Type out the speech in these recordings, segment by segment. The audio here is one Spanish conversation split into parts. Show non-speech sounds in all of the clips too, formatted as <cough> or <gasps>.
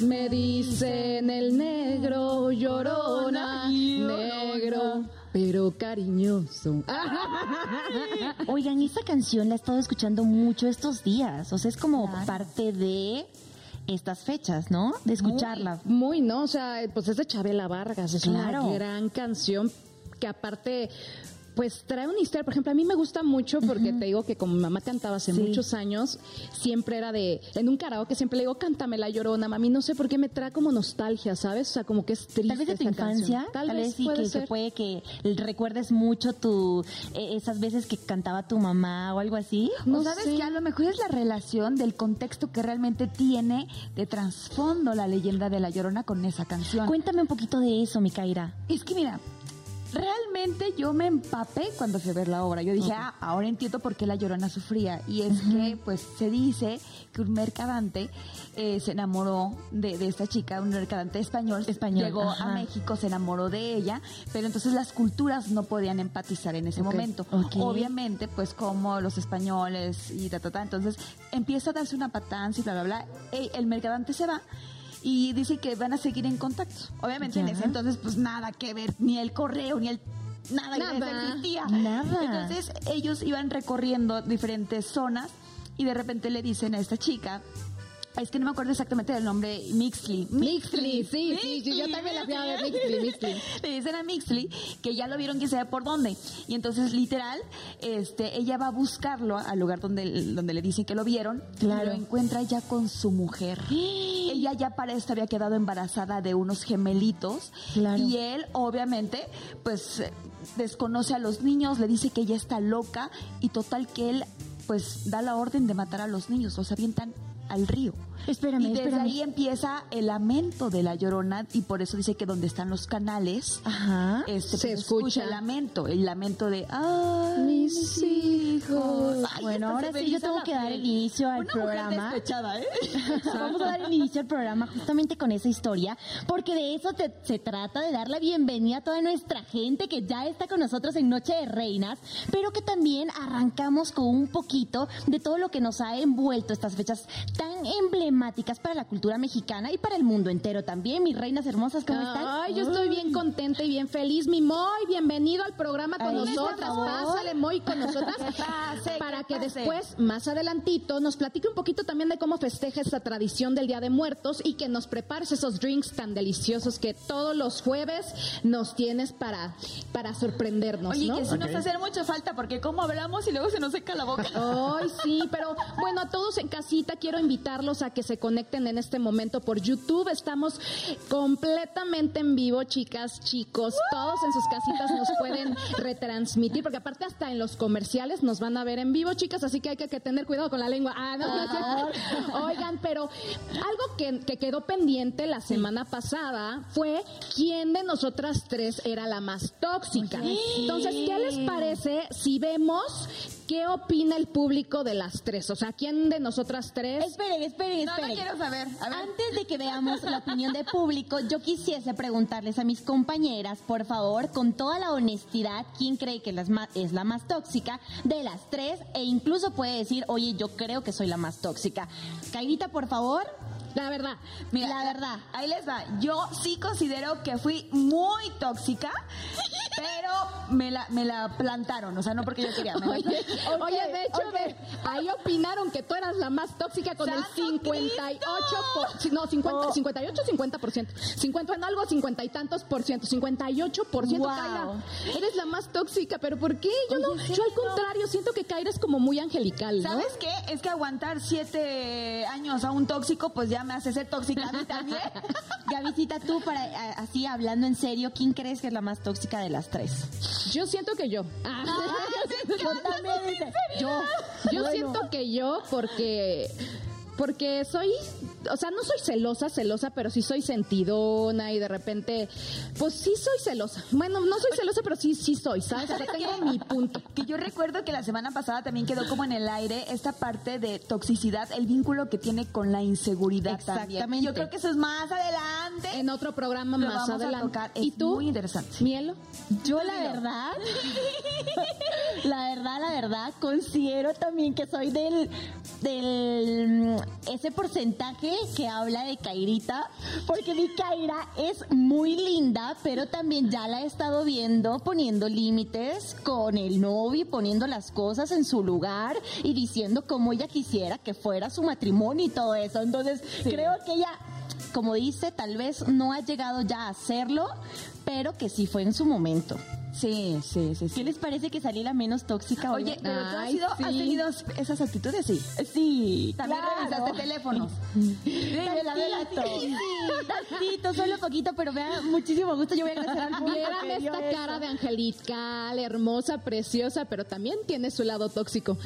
Me dicen el negro llorona, negro pero cariñoso. <laughs> Oigan, esa canción la he estado escuchando mucho estos días. O sea, es como parte de estas fechas, ¿no? De escucharla. Muy, ¿no? O sea, pues es de Chabela Vargas, es Claro. una gran canción que aparte pues trae una historia, por ejemplo, a mí me gusta mucho porque te digo que como mi mamá cantaba hace Sí. muchos años, siempre era de, en un karaoke siempre le digo, cántame la llorona, mami, no sé por qué me trae como nostalgia, ¿sabes? O sea, como que es triste. Tal vez de tu infancia, canción. tal, vez sí, puede que, que puede que recuerdes mucho tu eh, esas veces que cantaba tu mamá o algo así. No o sabes sé. que a lo mejor es la relación del contexto que realmente tiene de trasfondo la leyenda de la Llorona con esa canción. Cuéntame un poquito de eso, Micaira. Es que mira, realmente yo me empapé cuando fui a ver la obra. Yo dije, ah, ahora entiendo por qué la Llorona sufría. Y es que, pues, se dice que un mercadante eh, se enamoró de, de esta chica, un mercadante español. Español, Llegó ajá. a México, se enamoró de ella, pero entonces las culturas no podían empatizar en ese Ok, momento. ok. Obviamente, pues, como los españoles y ta, ta, ta. Entonces, empieza a darse una patanza y bla, bla, bla. El, el mercadante se va. Y dice que van a seguir en contacto. Obviamente en ese entonces pues nada que ver, ni el correo, ni el nada, Nada. nada. existía. Nada. Entonces ellos iban recorriendo diferentes zonas y de repente le dicen a esta chica, es que no me acuerdo exactamente del nombre, Mixley. Mixly, sí, sí, sí, yo también la fui a ver, Mixly, Mixly. Le dicen a Mixley que ya lo vieron que sabe por dónde. Y entonces, literal, este, ella va a buscarlo al lugar donde, donde le dicen que lo vieron. Claro. Y lo encuentra ya con su mujer. <gasps> ella ya para esto había quedado embarazada de unos gemelitos. Claro. Y él, obviamente, pues desconoce a los niños, le dice que ella está loca. Y total que él, pues, da la orden de matar a los niños. Los avientan al río. Espérame, y desde espérame. ahí empieza el lamento de la llorona y por eso dice que donde están los canales Ajá. este, Se pues, escucha. el lamento, el lamento de ay, Mis hijos. Ay, Bueno, ahora sí yo tengo que dar inicio al Una programa. ¿eh? <laughs> Vamos a dar el inicio al programa justamente con esa historia, porque de eso te- se trata, de dar la bienvenida a toda nuestra gente que ya está con nosotros en Noche de Reinas, pero que también arrancamos con un poquito de todo lo que nos ha envuelto estas fechas tan emblemáticas para la cultura mexicana y para el mundo entero también. Mis reinas hermosas, ¿cómo están? Ay, yo estoy bien contenta y bien feliz. Mi Moy, bienvenido al programa con Ay, nosotras. Pásale, Moy, con nosotras. <laughs> pase, para que que pase. después, más adelantito, nos platique un poquito también de cómo festeja esta tradición del Día de Muertos y que nos prepares esos drinks tan deliciosos que todos los jueves nos tienes para, para sorprendernos, Oye, ¿no? que sí nos hace mucha falta porque cómo hablamos y luego se nos seca la boca. Ay, sí, pero bueno, a todos en casita quiero invitarlos a que se conecten en este momento por YouTube. Estamos completamente en vivo, chicas, chicos. Todos en sus casitas nos pueden retransmitir, porque aparte hasta en los comerciales nos van a ver en vivo, chicas, así que hay que, tener cuidado con la lengua. Ah, no, no. Oigan, pero algo que, que quedó pendiente la semana pasada fue quién de nosotras tres era la más tóxica. Entonces, ¿qué les parece si vemos qué opina el público de las tres? O sea, ¿quién de nosotras tres? Esperen, esperen, No, no quiero saber. A ver. Antes de que veamos la opinión del público, yo quisiese preguntarles a mis compañeras, por favor, con toda la honestidad, quién cree que es la más tóxica de las tres e incluso puede decir, oye, yo creo que soy la más tóxica. Cairita, por favor. La verdad. Mira, la verdad. Ahí les va. Yo sí considero que fui muy tóxica, pero me la, me la plantaron. O sea, no porque yo quería. me Oye, de hecho, ok. ve, ahí opinaron que tú eras la más tóxica con el ¡Santo 58 por, sí, no, 50, 58 50 por ciento. 50 en algo, 50 y tantos por ciento. 58 por ciento, Wow. Kaira. Eres la más tóxica, pero ¿por qué? Yo, no, yo al contrario, siento que Kaira es como muy angelical, ¿no? ¿Sabes qué? Es que aguantar siete años a un tóxico, pues ya me hace ser tóxica a mí también. <laughs> Gavisita, tú, para a- así hablando en serio, ¿quién crees que es la más tóxica de las tres? Yo siento que yo. Ah. <laughs> Yo <laughs> también dice, yo. Yo Bueno. siento que yo, porque. Porque soy, o sea, no soy celosa, celosa, pero sí soy sentidona y de repente, pues sí soy celosa. Bueno, no soy celosa, pero sí, sí soy, ¿sabes? O sea, tengo mi punto. Que yo recuerdo que la semana pasada también quedó como en el aire esta parte de toxicidad, el vínculo que tiene con la inseguridad también. Exactamente. Yo creo que eso es más adelante. En otro programa Lo más vamos a adelante. ¿Y tú? muy interesante. Mielo. Yo la verdad, <laughs> la verdad, la verdad, considero también que soy del, del, mm, ese porcentaje que habla de Kairita, porque mi Kaira es muy linda, pero también ya la he estado viendo poniendo límites con el novio, poniendo las cosas en su lugar y diciendo cómo ella quisiera que fuera su matrimonio y todo eso. Entonces, creo que ella como dice, tal vez no ha llegado ya a hacerlo, pero que sí fue en su momento. Sí, sí, sí, ¿Qué les parece que salí la menos tóxica hoy? Oye, pero tú has, sido- has sí. tenido esas actitudes, sí. sí, También claro. revisaste teléfonos. Revela. Sí, tantito, solo poquito, pero me da muchísimo gusto. Yo voy a agradecer al público Vieran esta eso. cara de angelical, hermosa, preciosa, pero también tiene su lado tóxico.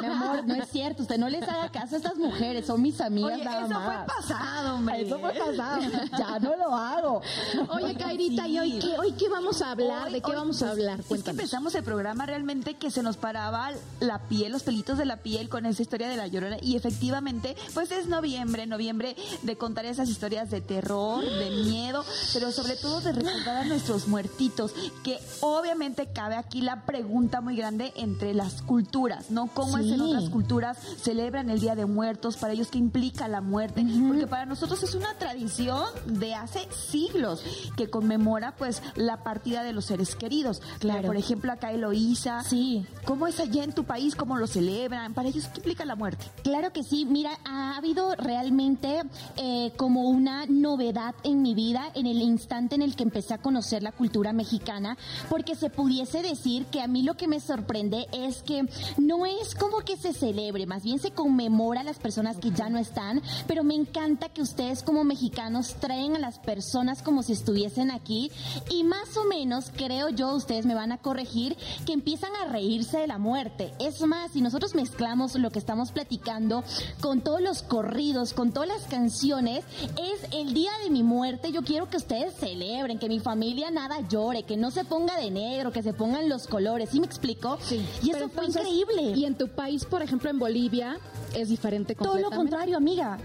Mi amor, no es cierto. Usted no les haga caso a estas mujeres. Son mis amigas Oye, nada eso más. fue pasado, hombre. Eso fue pasado. Ya no lo hago. Oye, Kairita, ¿y hoy qué, hoy qué vamos a hablar? Hoy- ¿De qué hoy, vamos a pues, hablar? Es que Cuéntanos. empezamos el programa realmente que se nos paraba la piel, los pelitos de la piel con esa historia de la llorona. Y efectivamente, pues es noviembre, noviembre de contar esas historias de terror, de miedo, pero sobre todo de recordar a nuestros muertitos. Que obviamente cabe aquí la pregunta muy grande entre las culturas, ¿no? ¿Cómo es en otras culturas celebran el Día de Muertos? Para ellos, ¿qué implica la muerte? Porque para nosotros es una tradición de hace siglos que conmemora pues la partida de los seres queridos. Claro. Por ejemplo, acá Eloísa. Sí. ¿Cómo es allá en tu país? ¿Cómo lo celebran? Para ellos, ¿qué implica la muerte? Claro que sí. Mira, ha habido realmente eh, como una novedad en mi vida en el instante en el que empecé a conocer la cultura mexicana, porque se pudiese decir que a mí lo que me sorprende es que no es como que se celebre, más bien se conmemora a las personas que ya no están, pero me encanta que ustedes como mexicanos traen a las personas como si estuviesen aquí y más o menos creo yo, ustedes me van a corregir, que empiezan a reírse de la muerte. Es más, si nosotros mezclamos lo que estamos platicando con todos los corridos, con todas las canciones, es el día de mi muerte. Yo quiero que ustedes celebren, que mi familia nada llore, que no se ponga de negro, que se pongan los colores. ¿Sí me explico? Sí. Y eso fue entonces, increíble. Y en tu país, por ejemplo, en Bolivia, es diferente Todo completamente. lo contrario, amiga.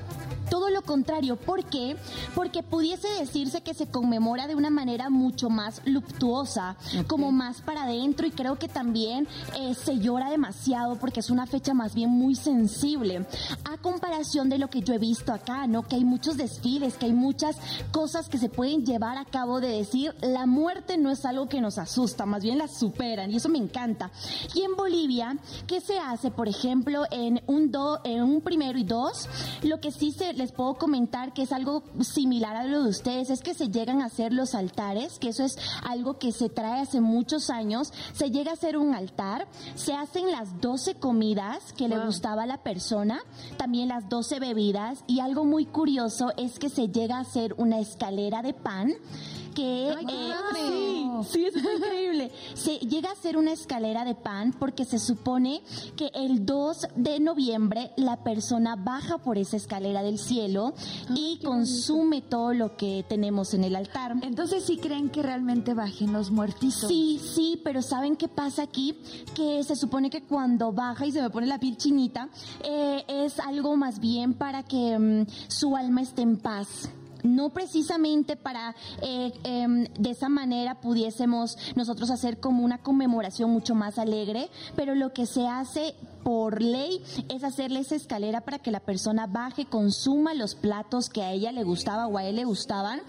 Todo lo contrario. ¿Por qué? Porque pudiese decirse que se conmemora de una manera mucho más luctuosa, como más para adentro y creo que también eh, se llora demasiado porque es una fecha más bien muy sensible. A comparación de lo que yo he visto acá, ¿no? Que hay muchos desfiles, que hay muchas cosas que se pueden llevar a cabo de decir la muerte no es algo que nos asusta, más bien la superan y eso me encanta. Y en Bolivia, ¿qué se hace? Por ejemplo, en un, do, en un primero y dos, lo que sí se, les puedo comentar que es algo similar a lo de ustedes, es que se llegan a hacer los altares, que eso es algo que se trae hace muchos años, se llega a hacer un altar, se hacen las 12 comidas que le gustaba a la persona, también las 12 bebidas y algo muy curioso es que se llega a hacer una escalera de pan que Ay, sí, sí, es increíble. Se llega a ser una escalera de pan porque se supone que el 2 de noviembre la persona baja por esa escalera del cielo y consume todo lo que tenemos en el altar. Entonces, ¿sí creen que realmente bajen los muertitos? Sí, sí, pero ¿saben qué pasa aquí? Que se supone que cuando baja y se me pone la piel chinita, eh, es algo más bien para que mm, su alma esté en paz. No precisamente para eh, em, de esa manera pudiésemos nosotros hacer como una conmemoración mucho más alegre, pero lo que se hace por ley es hacerle esa escalera para que la persona baje, consuma los platos que a ella le gustaba o a él le gustaban.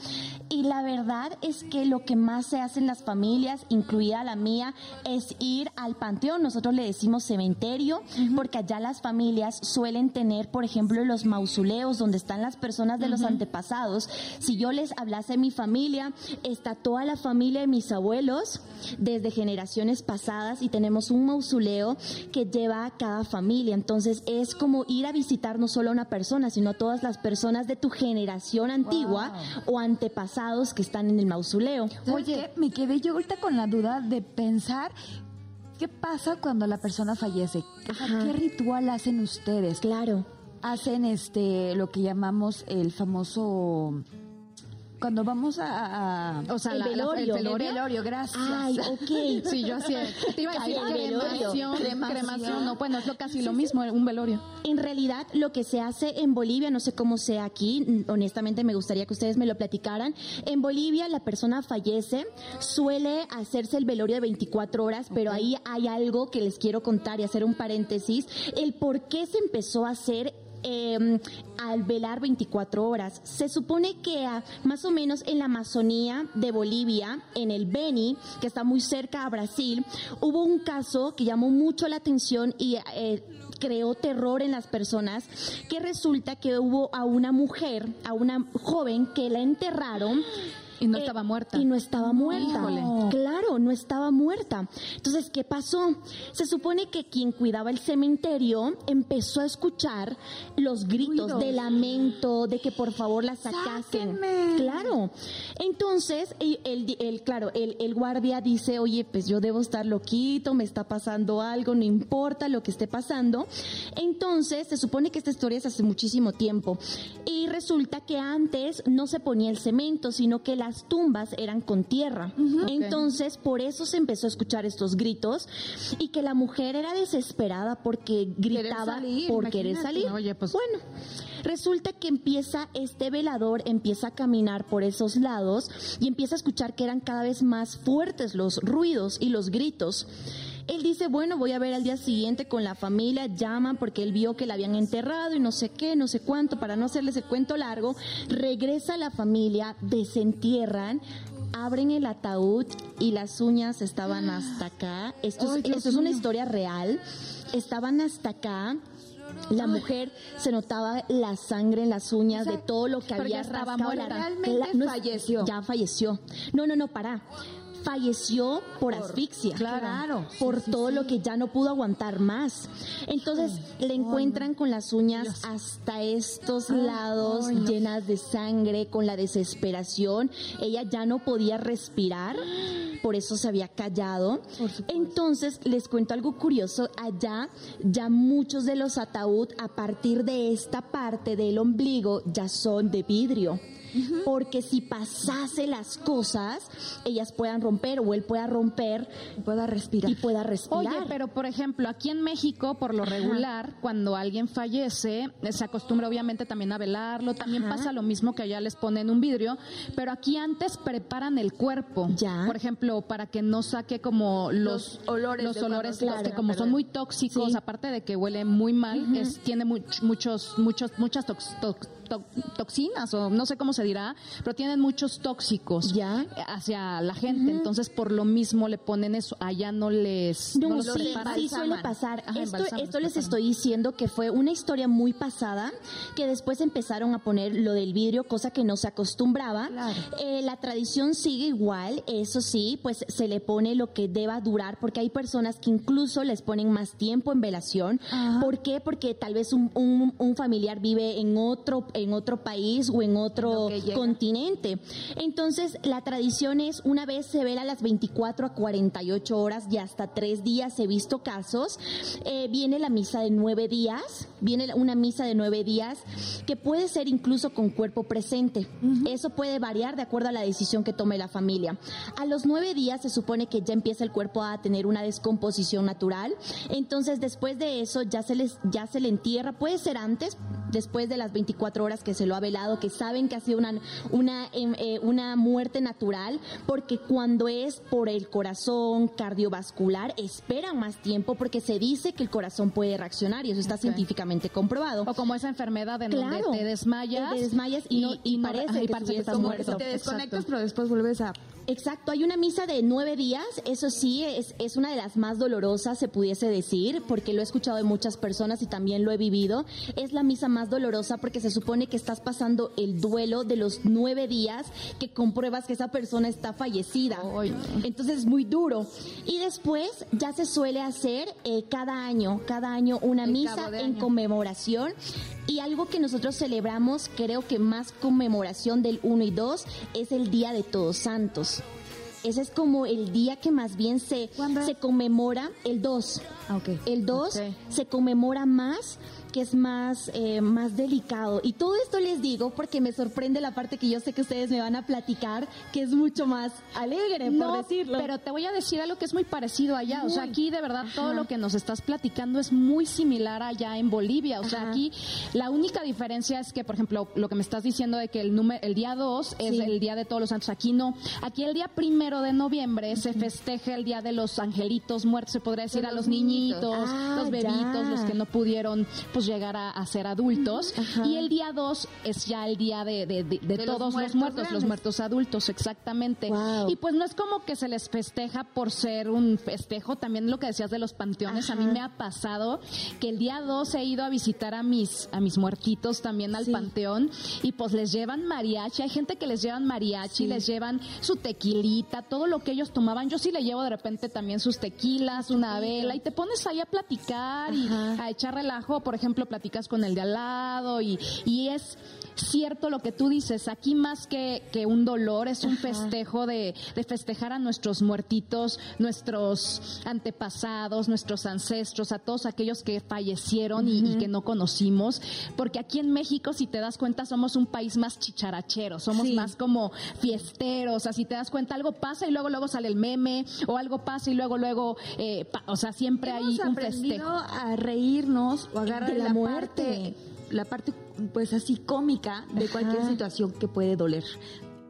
Y la verdad es que lo que más se hace en las familias, incluida la mía, es ir al panteón. Nosotros le decimos cementerio, porque allá las familias suelen tener, por ejemplo, los mausoleos donde están las personas de los antepasados. Si yo les hablase de mi familia, está toda la familia de mis abuelos desde generaciones pasadas y tenemos un mausoleo que lleva a cada familia. Entonces es como ir a visitar no solo a una persona, sino a todas las personas de tu generación antigua o antepasados que están en el mausoleo. Oye, me quedé yo ahorita con la duda de pensar qué pasa cuando la persona fallece. ¿Qué ritual hacen ustedes? Claro. Hacen este lo que llamamos el famoso cuando vamos a, a- O sea, El la- la- velorio. el velorio. velorio, gracias. Ay, ok. <laughs> Sí, yo hacía. Te iba a decir velorio. cremación, Cremación. cremación. No, bueno, es lo casi lo mismo, un velorio. En realidad, lo que se hace en Bolivia, no sé cómo sea aquí, honestamente me gustaría que ustedes me lo platicaran. En Bolivia, la persona fallece, suele hacerse el velorio de 24 horas, pero ahí hay algo que les quiero contar y hacer un paréntesis. El por qué se empezó a hacer eh, al velar 24 horas. Se supone que ah, más o menos en la Amazonía de Bolivia, en el Beni, que está muy cerca a Brasil, hubo un caso que llamó mucho la atención y eh, creó terror en las personas, que resulta que hubo a una mujer, a una joven que la enterraron Y no eh, estaba muerta. Y no estaba muerta. Híjole. Claro, no estaba muerta. Entonces, ¿qué pasó? Se supone que quien cuidaba el cementerio empezó a escuchar los gritos de lamento, de que por favor la sacasen. ¡Sáquenme! Claro. Entonces, el, el- el- claro, el, el guardia dice, oye, pues yo debo estar loquito, me está pasando algo, no importa lo que esté pasando. Entonces, se supone que esta historia es hace muchísimo tiempo. Y resulta que antes no se ponía el cemento, sino que las tumbas eran con tierra. Entonces, por eso se empezó a escuchar estos gritos y que la mujer era desesperada porque gritaba salir, por querer salir. Oye, pues- Bueno, resulta que empieza este velador, empieza a caminar por esos lados y empieza a escuchar que eran cada vez más fuertes los ruidos y los gritos. Él dice, bueno, voy a ver al día siguiente con la familia, llaman porque él vio que la habían enterrado y no sé qué, no sé cuánto, para no hacerles el cuento largo, regresa la familia, desentierran, abren el ataúd y las uñas estaban hasta acá. Esto es, esto es una historia real. Estaban hasta acá. La mujer se notaba la sangre en las uñas O sea, de todo lo que había rascado muerta. Realmente no falleció. Ya falleció. No, no, no, para. Falleció por, asfixia. Claro. Por todo lo que ya no pudo aguantar más. Entonces le encuentran con las uñas hasta estos lados llenas de sangre, con la desesperación. Ella ya no podía respirar, por eso se había callado. Entonces les cuento algo curioso. Allá ya muchos de los ataúd a partir de esta parte del ombligo ya son de vidrio. Porque si pasase las cosas, ellas puedan romper o él pueda romper Pueda respirar. y pueda respirar. Oye, pero por ejemplo, aquí en México, por lo regular, cuando alguien fallece, se acostumbra obviamente también a velarlo, también Ajá. pasa lo mismo que allá les ponen un vidrio, pero aquí antes preparan el cuerpo. Ya. Por ejemplo, para que no saque como los, Los olores los olores se que como son muy tóxicos, Sí. aparte de que huele muy mal, es, tiene much- muchos, muchos, muchas tox- tox- to- toxinas o no sé cómo se dirá, pero tienen muchos tóxicos Ya. hacia la gente. Entonces, por lo mismo le ponen eso. Allá no les. No, los sí, sí suele pasar. Ajá, esto esto les estoy diciendo que fue una historia muy pasada, que después empezaron a poner lo del vidrio, cosa que no se acostumbraba. Claro. Eh, la tradición sigue igual, eso sí, pues se le pone lo que deba durar, porque hay personas que incluso les ponen más tiempo en velación. Ajá. ¿Por qué? Porque tal vez un, un- un familiar vive en otro, en otro país o en otro continente. Entonces, la tradición es una vez se vela a las 24 a 48 horas y hasta tres días he visto casos. Eh, viene la misa de nueve días, viene una misa de nueve días que puede ser incluso con cuerpo presente. Eso puede variar de acuerdo a la decisión que tome la familia. A los nueve días se supone que ya empieza el cuerpo a tener una descomposición natural. Entonces, después de eso ya se les ya se le entierra. Puede ser antes, después de las 24 horas que se lo ha velado, que saben que ha sido una una em, eh, una muerte natural, porque cuando es por el corazón cardiovascular esperan más tiempo porque se dice que el corazón puede reaccionar y eso está Ok. científicamente comprobado. O como esa enfermedad en Claro. donde te desmayas. Te desmayas y y no- parece y que parece que estás muerto. muerto. Te desconectas, Exacto. pero después vuelves a... Exacto, hay una misa de nueve días, eso sí, es, es una de las más dolorosas, se pudiese decir, porque lo he escuchado de muchas personas y también lo he vivido. Es la misa más dolorosa porque se supone que estás pasando el duelo de los nueve días que compruebas que esa persona está fallecida. Entonces es muy duro. Y después ya se suele hacer eh, cada año, cada año una El misa en año. conmemoración. Y algo que nosotros celebramos, creo que más conmemoración del 1 y 2, es el Día de Todos Santos. Ese es como el día que más bien se, se conmemora, el 2. Ah. El 2 Ok. se conmemora más, que es más, eh, más delicado. Y todo esto les digo porque me sorprende la parte que yo sé que ustedes me van a platicar, que es mucho más alegre, No, por decirlo. pero te voy a decir algo que es muy parecido allá. O sea, aquí de verdad todo lo que nos estás platicando es muy similar allá en Bolivia. O sea, Ajá. aquí la única diferencia es que, por ejemplo, lo que me estás diciendo de que el número, el día 2 es Sí. el día de todos los santos. Aquí no. Aquí el día primero de noviembre se festeja el día de los angelitos muertos, se podría decir, De a los los niñitos, Ah, los bebitos, ya. los que no pudieron, pues llegar a, ser adultos. Y el día 2 es ya el día de, todos los muertos, los muertos, adultos, exactamente. Y pues no es como que se les festeja por ser un festejo, también lo que decías de los panteones, a mí me ha pasado que el día 2 he ido a visitar a mis, a mis muertitos también al panteón. Y pues les llevan mariachi, hay gente que les llevan mariachi, les llevan su tequilita, todo lo que ellos tomaban, yo sí le llevo de repente también sus tequilas, una vela y te pones ahí a platicar y a echar relajo, por ejemplo, platicas con el de al lado y, y es cierto lo que tú dices, aquí más que, que un dolor es un festejo de, de, festejar a nuestros muertitos, nuestros antepasados, nuestros ancestros, a todos aquellos que fallecieron y, que no conocimos, porque aquí en México, si te das cuenta, somos un país más chicharachero, somos más como fiesteros, así te das cuenta, algo pasa y luego luego sale el meme, o algo pasa y luego luego, eh, o sea, siempre hay un festejo. a reírnos o agarrar la, muerte la parte pues así cómica de cualquier situación que puede doler.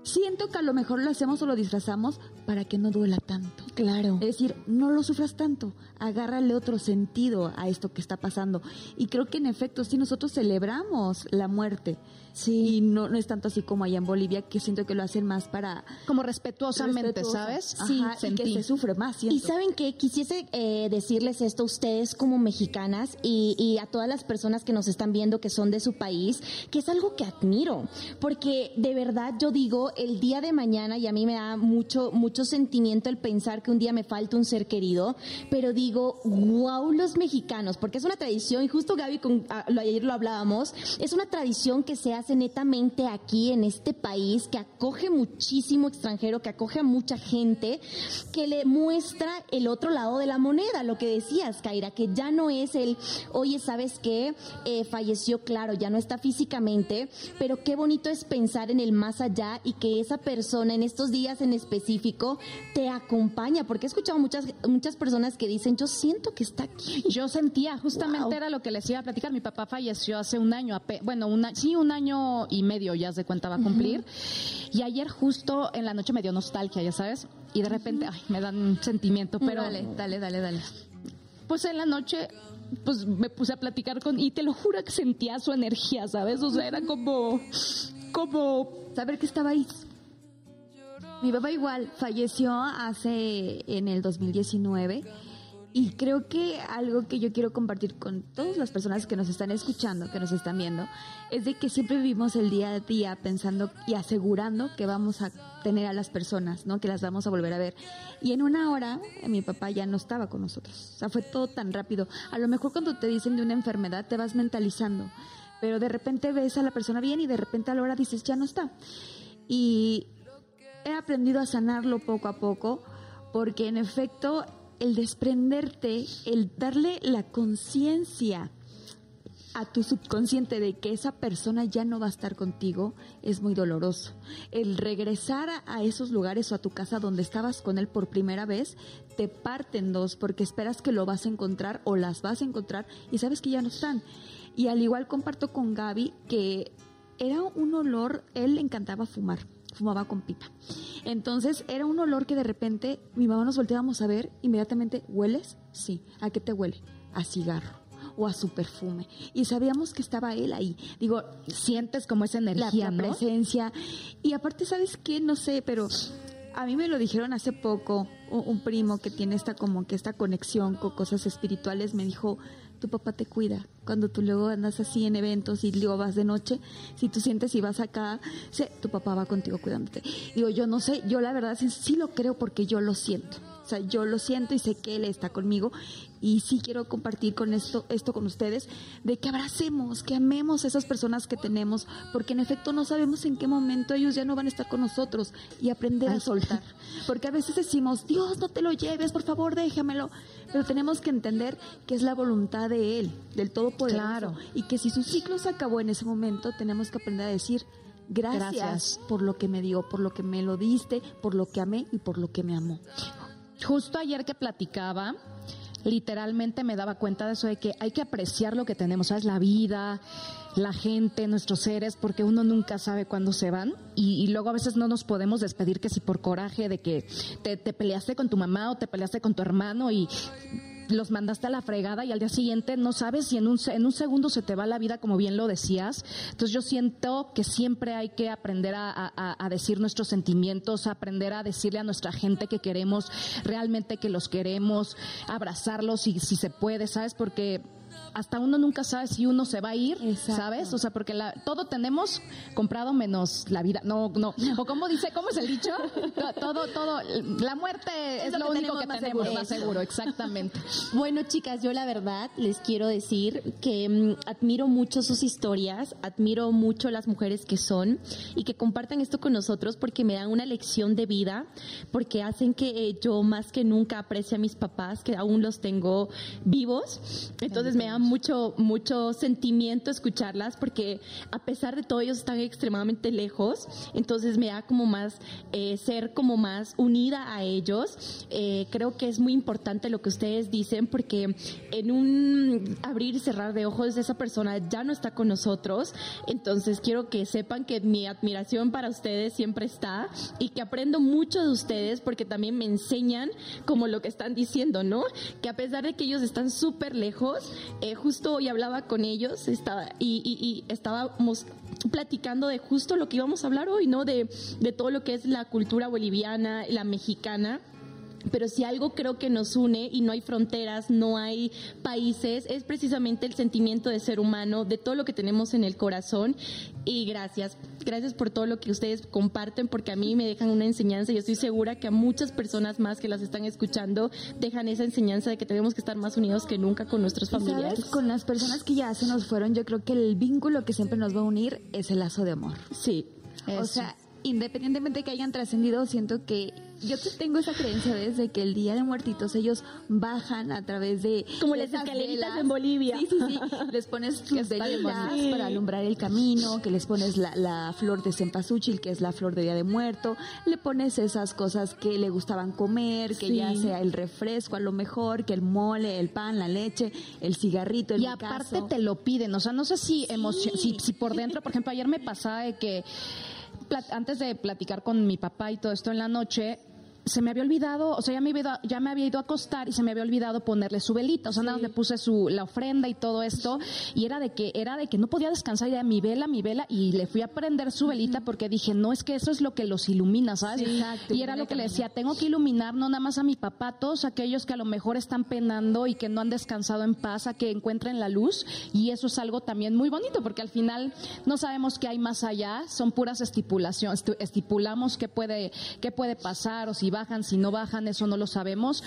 Siento que a lo mejor lo hacemos o lo disfrazamos para que no duela tanto. Claro. Es decir, no lo sufras tanto, agárrale otro sentido a esto que está pasando. Y creo que en efecto, si nosotros celebramos la muerte, Sí. Y no, no es tanto así como allá en Bolivia, que siento que lo hacen más para... Como respetuosamente, ¿sabes? Sí, y que se sufre más. Y saben que quisiese eh, decirles esto a ustedes como mexicanas y, y, a todas las personas que nos están viendo que son de su país, que es algo que admiro, porque de verdad yo digo, el día de mañana, y a mí me da mucho, mucho sentimiento el pensar que un día me falta un ser querido, pero digo, wow, los mexicanos, porque es una tradición, y justo Gaby, con, ah, ayer lo hablábamos, es una tradición que se hace netamente aquí en este país que acoge muchísimo extranjero, que acoge a mucha gente, que le muestra el otro lado de la moneda, lo que decías, Kaira, que ya no es el, oye, ¿sabes qué? Eh, falleció, claro, ya no está físicamente, pero qué bonito es pensar en el más allá y que esa persona en estos días en específico te acompaña, porque he escuchado muchas, muchas personas que dicen, yo siento que está aquí. Yo sentía, justamente era lo que les iba a platicar, mi papá falleció hace un año, bueno, una, sí, un año y medio ya se cuenta va a cumplir. Y ayer justo en la noche me dio nostalgia, ya sabes. Y de repente, ay, me dan un sentimiento, pero... Dale, dale, dale, dale. Pues en la noche pues me puse a platicar con y te lo juro que sentía su energía, ¿sabes? O sea, era como como saber que estaba ahí. Mi papá igual falleció hace en el 2019 y creo que algo que yo quiero compartir con todas las personas que nos están escuchando, que nos están viendo, es de que siempre vivimos el día a día pensando y asegurando que vamos a tener a las personas, ¿no? Que las vamos a volver a ver. Y en una hora mi papá ya no estaba con nosotros. O sea, fue todo tan rápido. A lo mejor cuando te dicen de una enfermedad te vas mentalizando, pero de repente ves a la persona bien y de repente a la hora dices, ya no está. Y he aprendido a sanarlo poco a poco porque en efecto el desprenderte, el darle la conciencia a tu subconsciente de que esa persona ya no va a estar contigo es muy doloroso. El regresar a, esos lugares o a tu casa donde estabas con él por primera vez te parten dos porque esperas que lo vas a encontrar o las vas a encontrar y sabes que ya no están. Y al igual comparto con Gaby que era un olor, él le encantaba fumar fumaba con pipa. Entonces era un olor que de repente mi mamá nos volteábamos a ver, inmediatamente, ¿hueles? Sí. ¿A qué te huele? A cigarro o a su perfume. Y sabíamos que estaba él ahí. Digo, sientes como esa energía, la, presencia. Y aparte, ¿sabes qué? No sé, pero a mí me lo dijeron hace poco, un, un, primo que tiene esta como que esta conexión con cosas espirituales, me dijo, tu papá te cuida. Cuando tú luego andas así en eventos y luego vas de noche, si tú sientes y vas acá, sé, tu papá va contigo cuidándote. Digo, yo no sé, yo la verdad sí lo creo porque yo lo siento. O sea, yo lo siento y sé que él está conmigo y sí quiero compartir con esto, esto con ustedes, de que abracemos, que amemos a esas personas que tenemos, porque en efecto no sabemos en qué momento ellos ya no van a estar con nosotros y aprender a soltar. Porque a veces decimos, Dios, no te lo lleves, por favor, déjamelo. Pero tenemos que entender que es la voluntad de Él, del Todopoderoso. Claro. Y que si su ciclo se acabó en ese momento, tenemos que aprender a decir, Gracias, Gracias, por lo que me dio, por lo que me lo diste, por lo que amé y por lo que me amó. Justo ayer que platicaba, literalmente me daba cuenta de eso, de que hay que apreciar lo que tenemos, ¿sabes? La vida, la gente, nuestros seres, porque uno nunca sabe cuándo se van y, luego a veces no nos podemos despedir que si por coraje de que te, te peleaste con tu mamá o te peleaste con tu hermano y los mandaste a la fregada y al día siguiente no sabes si en un, en un segundo se te va la vida, como bien lo decías. Entonces yo siento que siempre hay que aprender a, a decir nuestros sentimientos, aprender a decirle a nuestra gente que queremos, realmente que los queremos, abrazarlos si, si se puede, ¿sabes? Porque hasta uno nunca sabe si uno se va a ir, ¿sabes? O sea, porque la, todo tenemos comprado menos la vida. No, no. O como dice, ¿cómo es el dicho? <laughs> Todo, todo, la muerte es, lo, único que tenemos más seguro, exactamente. <laughs> Bueno, chicas, yo la verdad les quiero decir que mm, admiro mucho sus historias, admiro mucho las mujeres que son y que compartan esto con nosotros porque me dan una lección de vida, porque hacen que eh, yo más que nunca aprecie a mis papás, que aún los tengo vivos. Entonces me da mucho, mucho sentimiento escucharlas porque a pesar de todo ellos están extremadamente lejos, entonces me da como más eh, ser como más unida a ellos. Eh, creo que es muy importante lo que ustedes dicen porque en un abrir y cerrar de ojos esa persona ya no está con nosotros, entonces quiero que sepan que mi admiración para ustedes siempre está y que aprendo mucho de ustedes porque también me enseñan como lo que están diciendo, ¿no? Que a pesar de que ellos están súper lejos, eh, justo hoy hablaba con ellos estaba, y, estábamos platicando de justo lo que íbamos a hablar hoy, ¿no? De, de todo lo que es la cultura boliviana, la mexicana pero si algo creo que nos une y no hay fronteras, no hay países, es precisamente el sentimiento de ser humano, de todo lo que tenemos en el corazón. Y gracias, gracias por todo lo que ustedes comparten, porque a mí me dejan una enseñanza y yo estoy segura que a muchas personas más que las están escuchando dejan esa enseñanza de que tenemos que estar más unidos que nunca con nuestros familiares. Con las personas que ya se nos fueron, yo creo que el vínculo que siempre nos va a unir es el lazo de amor. Sí. O sea, independientemente de que hayan trascendido, siento que yo tengo esa creencia desde que el Día de Muertitos ellos bajan a través de... Como las escaleritas en Bolivia. Sí, sí, sí. <laughs> Les pones sus velitas para alumbrar el camino, que les pones la, flor de cempasúchil, que es la flor de Día de Muerto, le pones esas cosas que le gustaban comer, que ya sea el refresco a lo mejor, que el mole, el pan, la leche, el cigarrito, el Y aparte te lo piden, o sea, no sé si, si, si por dentro, por ejemplo, ayer me pasaba de que antes de platicar con mi papá y todo esto en la noche, se me había olvidado, o sea, ya me, había, ya me había ido a acostar y se me había olvidado ponerle su velita, o sea, nada más le puse su, la ofrenda y todo esto, y era de que, era de que no podía descansar, ya mi vela, mi vela, y le fui a prender su velita porque dije, no, es que eso es lo que los ilumina, ¿sabes? y era lo que le decía, tengo que iluminar no nada más a mi papá, todos aquellos que a lo mejor están penando y que no han descansado en paz, a que encuentren la luz, y eso es algo también muy bonito, porque al final no sabemos qué hay más allá, son puras estipulaciones, estipulamos qué puede, qué puede pasar o si va bajan, si no bajan, eso no lo sabemos,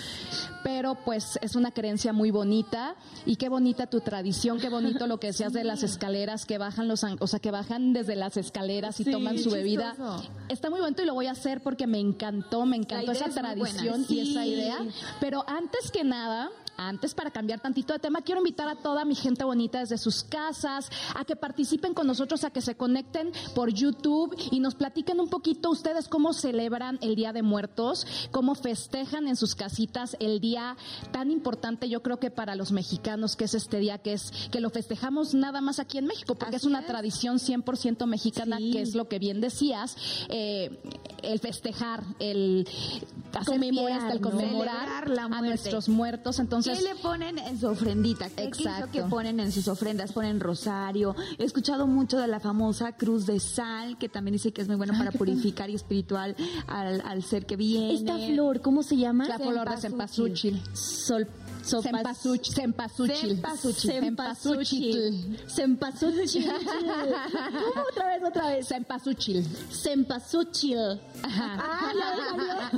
pero pues es una creencia muy bonita. Y qué bonita tu tradición, qué bonito lo que <laughs> decías de las escaleras que bajan los, o sea, que bajan desde las escaleras y toman su bebida. Está muy bonito y lo voy a hacer porque me encantó, me encantó esa tradición y esa idea, pero antes que nada, antes, para cambiar tantito de tema, quiero invitar a toda mi gente bonita desde sus casas a que participen con nosotros, a que se conecten por YouTube y nos platiquen un poquito ustedes cómo celebran el Día de Muertos, cómo festejan en sus casitas el día tan importante, yo creo que para los mexicanos, que es este día que es que lo festejamos nada más aquí en México, porque es una tradición 100% mexicana, que es lo que bien decías, eh, el festejar, el hacer fiesta, el conmemorar a nuestros muertos. Entonces, ¿Qué le ponen en su ofrendita? ¿Qué Exacto. que ponen en sus ofrendas? Ponen rosario. He escuchado mucho de la famosa cruz de sal, que también dice que es muy buena para purificar y espiritual al, ser que viene. Esta flor, ¿cómo se llama? La flor de cempasúchil. Sol Cempasúchil. Cempasúchil. ¿Cómo <laughs> otra vez, otra vez? Cempasúchil. Cempasúchil. Ah,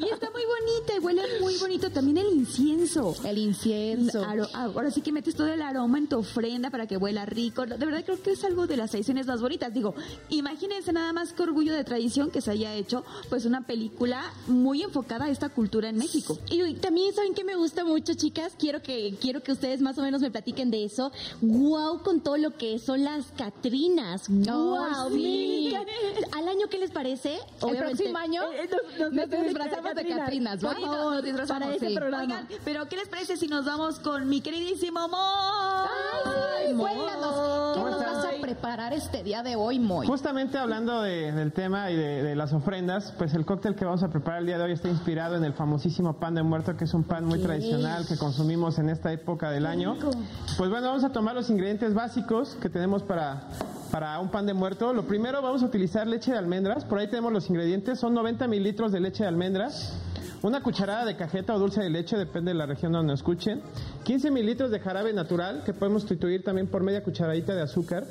y está muy bonita y huele muy bonito también el incienso. El incienso. Ahora sí que metes todo el aroma en tu ofrenda para que huela rico. De verdad creo que es algo de las tradiciones más bonitas. Digo, imagínense nada más que orgullo de tradición que se haya hecho pues una película muy enfocada a esta cultura en México. Y también saben que me gusta mucho, chicas, quiero que quiero que ustedes más o menos me platiquen de eso. Wow con todo lo que son las Catrinas. Wow, sí. Al año qué les parece? el próximo año eh, eh, nos, disfrazamos de Catrinas, ¿va? nos disfrazamos para ese programa. Oigan, pero ¿qué les parece si nos vamos con mi queridísimo Mo? Ay, cuéntanos, ¿qué nos vas a preparar este día de hoy, Moy? Justamente hablando de- del tema y de, de las ofrendas, pues el cóctel que vamos a preparar el día de hoy está inspirado en el famosísimo pan de muerto, que es un pan muy tradicional que consumimos en esta época del año. Pues bueno, vamos a tomar los ingredientes básicos que tenemos para, para un pan de muerto. Lo primero vamos a utilizar leche de almendras, por ahí tenemos los ingredientes, son 90 mililitros de leche de almendras. Una cucharada de cajeta o dulce de leche, depende de la región donde nos escuchen. 15 mililitros de jarabe natural, que podemos sustituir también por media cucharadita de azúcar.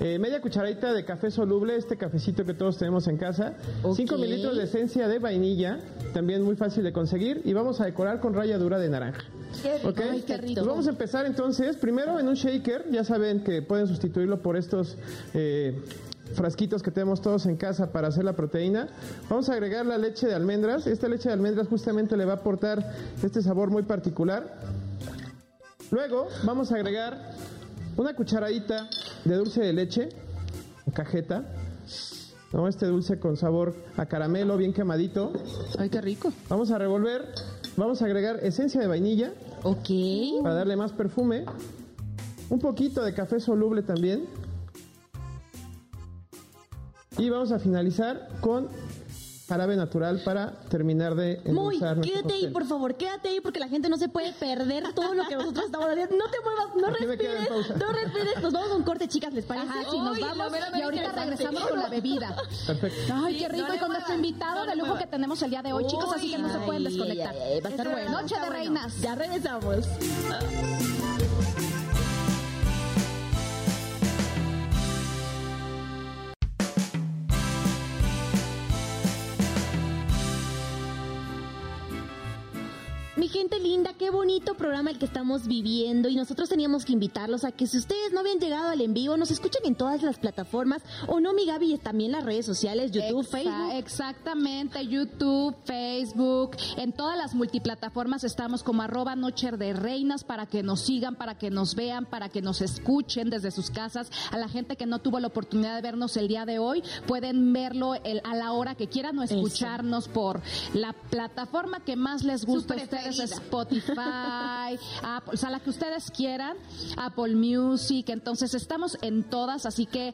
Eh, media cucharadita de café soluble, este cafecito que todos tenemos en casa. 5 mililitros de esencia de vainilla, también muy fácil de conseguir. Y vamos a decorar con ralladura de naranja. Qué rico. Pues vamos a empezar entonces, primero en un shaker, ya saben que pueden sustituirlo por estos eh, frasquitos que tenemos todos en casa para hacer la proteína. Vamos a agregar la leche de almendras. Esta leche de almendras justamente le va a aportar este sabor muy particular. Luego vamos a agregar una cucharadita de dulce de leche o cajeta. ¿no? Este dulce con sabor a caramelo, bien quemadito. Ay, qué rico. Vamos a revolver. Vamos a agregar esencia de vainilla Ok. para darle más perfume. Un poquito de café soluble también. Y vamos a finalizar con jarabe natural para terminar de Muy, quédate ahí, por favor, quédate ahí porque la gente no se puede perder todo lo que nosotros estamos haciendo. No te muevas, no respires, no respires. Nos vamos a un corte, chicas, ¿les parece? Ajá, sí, nos Uy, vamos y ahorita regresamos con la bebida. Perfecto. Ay, qué rico. no y con nuestro invitado no de lujo que tenemos el día de hoy, chicos, así que no se pueden desconectar. ay, ay, va a estar bueno. Noche de bueno. reinas. Ya regresamos. Gente linda, qué bonito programa el que estamos viviendo y nosotros teníamos que invitarlos a que si ustedes no habían llegado al en vivo, nos escuchen en todas las plataformas o no, mi Gaby, también las redes sociales, YouTube, Exa- Facebook. Exactamente, YouTube, Facebook, en todas las multiplataformas estamos como arroba Noche de Reinas para que nos sigan, para que nos vean, para que nos escuchen desde sus casas. A la gente que no tuvo la oportunidad de vernos el día de hoy, pueden verlo el- a la hora que quieran o escucharnos por la plataforma que más les gusta a ustedes. Spotify, <laughs> Apple, o sea, la que ustedes quieran, Apple Music. Entonces estamos en todas, así que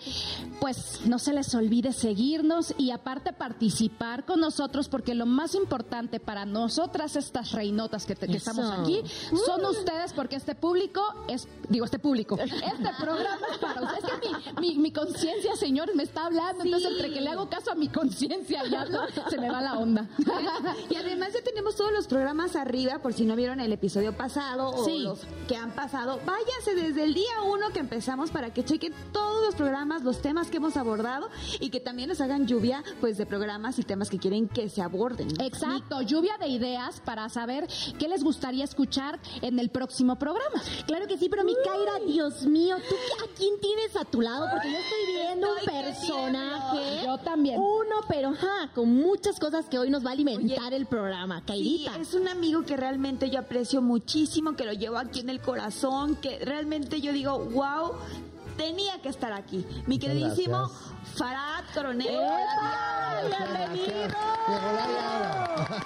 pues no se les olvide seguirnos y aparte participar con nosotros porque lo más importante para nosotras estas reinotas que, te- que estamos aquí son ustedes porque este público es, digo, este público, este programa es para ustedes. Es que mi, mi, mi conciencia, señor, me está hablando, entonces entre que le hago caso a mi conciencia y hablo, se me va la onda. <laughs> Y además ya tenemos todos los programas arriba, por si no vieron el episodio pasado o Sí. los que han pasado. Váyanse desde el día uno que empezamos para que chequen todos los programas, los temas que hemos abordado y que también nos hagan lluvia pues de programas y temas que quieren que se aborden. Exacto, lluvia de ideas para saber qué les gustaría escuchar en el próximo programa. Claro que sí, pero mi Kaira, Dios mío, ¿tú a quién tienes a tu lado? Porque yo estoy viendo un personaje. Yo también. Uno, pero ja, con muchas cosas que hoy nos va a alimentar el programa. Sí, Kairita. es un amigo que realmente yo aprecio muchísimo, que lo llevo aquí en el corazón, que realmente yo digo, wow, tenía que estar aquí. Mi queridísimo. Farad Coronel. ¡Bienvenido! Llegó la diabla.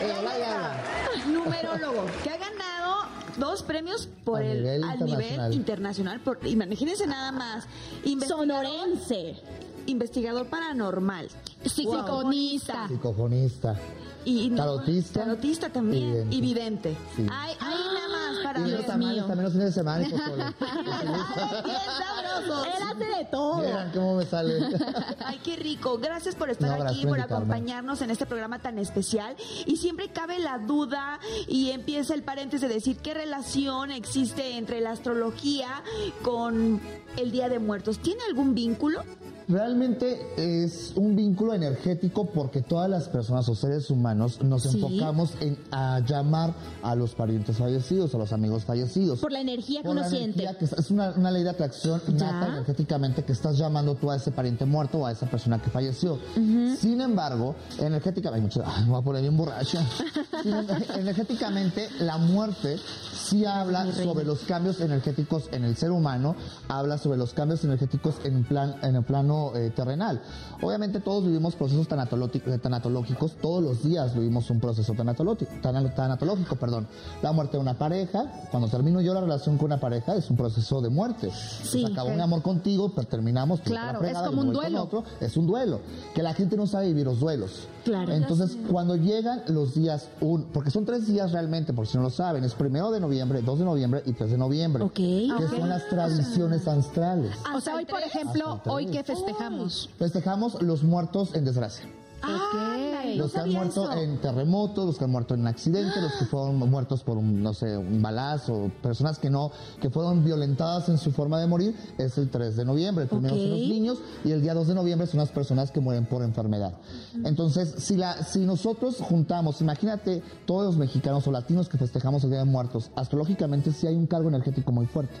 Llegó la diabla. Numerólogo, que ha ganado dos premios por A el nivel al nivel internacional. Por, imagínense nada más. Sonorense. Investigador paranormal. Psiconista. Psicofonista. Y, Tarotista. Tarotista también. Y Y vidente. Sí. Ay, ay, nada más para Y los tamales también los fines de semana y pozole. <laughs> Bien sabrosos. Él hace de todo. Miren cómo me sale. <laughs> Ay, qué rico. Gracias por estar No, gracias aquí, por acompañarnos en este programa tan especial. Y siempre cabe la duda y empieza el paréntesis de decir qué relación existe entre la astrología con el Día de Muertos. ¿Tiene algún vínculo? Realmente es un vínculo energético porque todas las personas o seres humanos nos Sí. enfocamos en a llamar a los parientes fallecidos, a los amigos fallecidos. Por la energía que Por uno la siente. que es una, una ley de atracción nata Ya. energéticamente que estás llamando tú a ese pariente muerto o a esa persona que falleció. Sin embargo, energéticamente, ay, me voy a poner bien borracha. <laughs> Em- energéticamente, la muerte sí habla sobre los cambios energéticos en el ser humano, habla sobre los cambios energéticos en, plan, en el plano plano eh, terrenal. Obviamente todos vivimos procesos eh, tanatológicos, todos los días vivimos un proceso tanatológico, perdón. La muerte de una pareja, cuando termino yo la relación con una pareja es un proceso de muerte. Sí. Pues acabó mi amor contigo, pero terminamos. tú Claro, por la fregada, es como un duelo. otro, es un duelo, que la gente no sabe vivir los duelos. Claro. Entonces, cuando llegan los días, un, porque son tres días realmente, por si no lo saben, es primero de noviembre, 2 de noviembre y 3 de noviembre. Ok. Que son las tradiciones ancestrales. O sea, hoy, por ejemplo, hoy que festejamos. Festejamos los muertos en desgracia. Los que han muerto en terremotos, los que han muerto en accidente, los que fueron muertos por un, no sé, un balazo, personas que no, que fueron violentadas en su forma de morir, es el 3 de noviembre. El primero son los niños y el día 2 de noviembre son las personas que mueren por enfermedad. Entonces, si la, si nosotros juntamos, imagínate todos los mexicanos o latinos que festejamos el Día de Muertos, astrológicamente sí hay un cargo energético muy fuerte.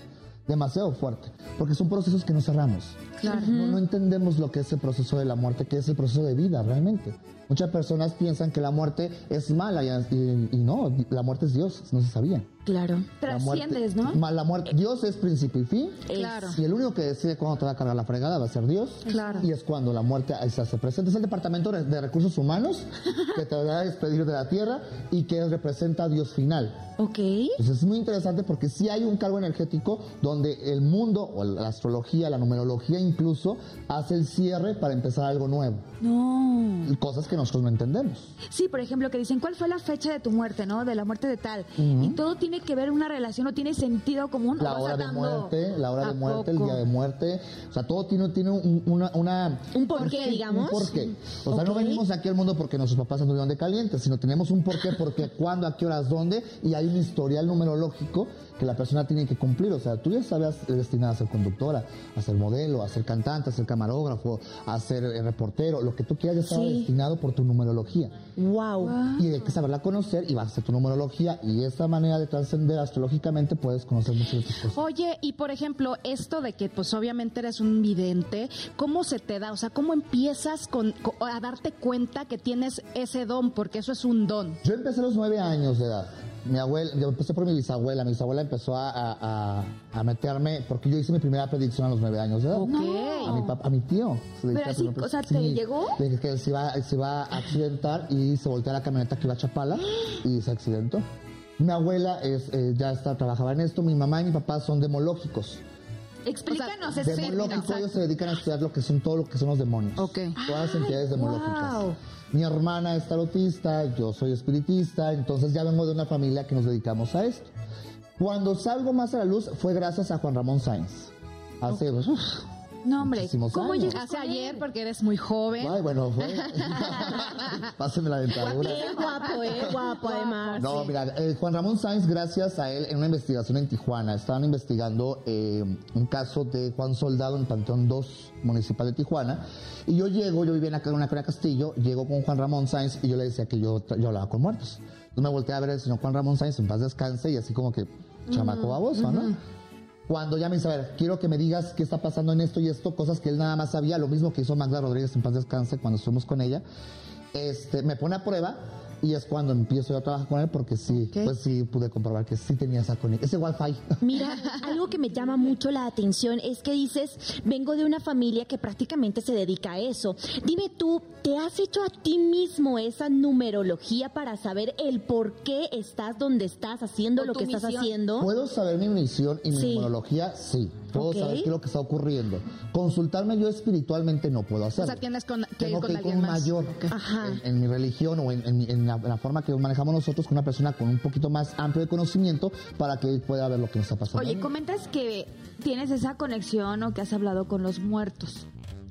Demasiado fuerte, porque son procesos que no cerramos. No, no entendemos lo que es el proceso de la muerte, que es el proceso de vida realmente. Muchas personas piensan que la muerte es mala y, y- y no, la muerte es Dios, no se sabía. Claro. Trasciendes, ¿no? La muerte, Dios es principio y fin. Claro. Y el único que decide cuándo te va a cargar la fregada va a ser Dios. Claro. Y es cuando la muerte se hace presente. Es el Departamento de Recursos Humanos <laughs> que te va a despedir de la tierra y que representa a Dios final. Ok. Entonces es muy interesante porque sí hay un cargo energético donde el mundo, o la astrología, la numerología incluso, hace el cierre para empezar algo nuevo. No. Cosas que nosotros no entendemos. Sí, por ejemplo, que dicen, ¿cuál fue la fecha de tu muerte, no? De la muerte de tal. Y todo tiene que ver una relación, no tiene sentido común. La hora de muerte, la hora de muerte, el día de muerte. O sea, todo tiene, tiene un- una, una, Un porqué, digamos. Un porqué. O sea, no venimos aquí al mundo porque nuestros papás anduvieron de calientes, sino tenemos un porqué, porque <laughs> cuándo, a qué horas, dónde, y hay un historial numerológico que la persona tiene que cumplir. O sea, tú ya sabes destinada a ser conductora, a ser modelo, a ser cantante, a ser camarógrafo, a ser eh, reportero, lo que tú quieras ya estaba Sí. destinado por tu numerología. Wow. Y hay que saberla conocer y vas a hacer tu numerología y de esta manera de trascender astrológicamente puedes conocer muchas de tus cosas. Oye, y por ejemplo, esto de que pues obviamente eres un vidente, ¿cómo se te da? O sea, ¿cómo empiezas con, co- a darte cuenta que tienes ese don? Porque eso es un don. Yo empecé a los nueve años de edad. Mi abuela, yo empecé por mi bisabuela. Mi bisabuela empezó a, a- a- meterme, porque yo hice mi primera predicción a los nueve años de edad. A mi, a mi tío. Pero así, o sea. ¿te llegó? Le dije que se iba, se iba a accidentar y se voltea la camioneta que iba a Chapala y se accidentó. Mi abuela es, eh, ya está, trabajaba en esto. Mi mamá y mi papá son demológicos. Explícanos ese Demológico, término. ellos se dedican a estudiar lo que son todo lo que son los demonios. Ok. Todas las entidades demológicas. wow. Mi hermana es tarotista, yo soy espiritista, entonces ya vengo de una familia que nos dedicamos a esto. Cuando salgo más a la luz fue gracias a Juan Ramón Sáenz. Hace uf, No, hombre. ¿Cómo años. llegas Hace con ayer, porque eres muy joven. ay, bueno, fue. <laughs> Pásenme la dentadura. Bien guapo, eh. Guapo, además. No, mira, eh, Juan Ramón Sáenz, gracias a él, en una investigación en Tijuana, estaban investigando eh, un caso de Juan Soldado en Panteón 2 Municipal de Tijuana. Y yo llego, yo vivía en, una Crea Castillo, llego con Juan Ramón Sáenz y yo le decía que yo, yo hablaba con muertos. Entonces me volteé a ver al señor Juan Ramón Sáenz, en paz descanse, y así como que, chamaco baboso, ¿no? Cuando ya me dice, a ver, quiero que me digas qué está pasando en esto y esto, cosas que él nada más sabía, lo mismo que hizo Magda Rodríguez en paz descanse cuando estuvimos con ella, este, me pone a prueba y es cuando empiezo yo a trabajar con él porque sí, pues sí pude comprobar que sí tenía esa conexión, ese wifi. <laughs> Mira, algo que me llama mucho la atención es que dices, vengo de una familia que prácticamente se dedica a eso. Dime tú, ¿te has hecho a ti mismo esa numerología para saber el por qué estás donde estás haciendo lo que estás haciendo? ¿Puedo saber mi misión y mi Sí. numerología? Sí. Puedo Ok. saber qué es lo que está ocurriendo. Consultarme yo espiritualmente no puedo O hacerlo. sea, tienes con- que ir Tengo con que ir alguien con un más. mayor. Ajá. en, en mi religión o en, en mi- en la, en la forma que manejamos nosotros con una persona con un poquito más amplio de conocimiento para que pueda ver lo que nos está pasando. Oye, comentas que tienes esa conexión o que has hablado con los muertos.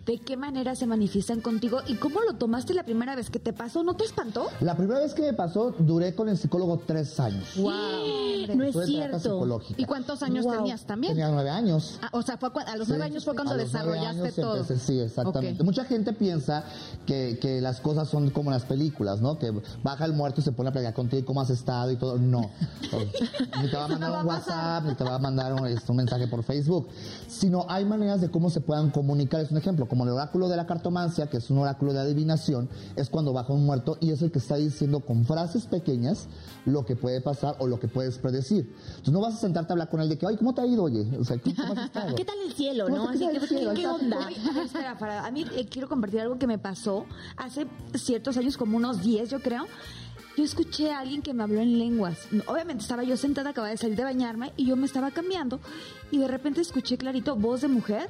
¿De qué manera se manifiestan contigo y cómo lo tomaste la primera vez que te pasó? ¿No te espantó? La primera vez que me pasó, duré con el psicólogo tres años. No es cierto. ¿Y cuántos años Wow. tenías también? Tenía nueve años. Ah, o sea, fue a los Sí. nueve años fue cuando A los nueve desarrollaste años todo. empecé, sí, exactamente. Mucha gente piensa que, que las cosas son como en las películas, ¿no? Que baja el muerto y se pone a platicar contigo y cómo has estado y todo. No. <laughs> ni te va a mandar un WhatsApp, ni te va a mandar un, un mensaje por Facebook. Sino hay maneras de cómo se puedan comunicar. Es un ejemplo. Como el oráculo de la cartomancia, que es un oráculo de adivinación, es cuando baja un muerto y es el que está diciendo con frases pequeñas lo que puede pasar o lo que puedes predecir. Entonces no vas a sentarte a hablar con él de que, ay, ¿cómo te ha ido, oye? O sea, ¿cómo has estado? ¿Qué tal el cielo, ¿Cómo no? el cielo? ¿qué, onda? Espera, Farah, a mí eh, quiero compartir algo que me pasó hace ciertos años, como unos 10 yo creo. Yo escuché a alguien que me habló en lenguas. Obviamente estaba yo sentada, acababa de salir de bañarme y yo me estaba cambiando y de repente escuché clarito voz de mujer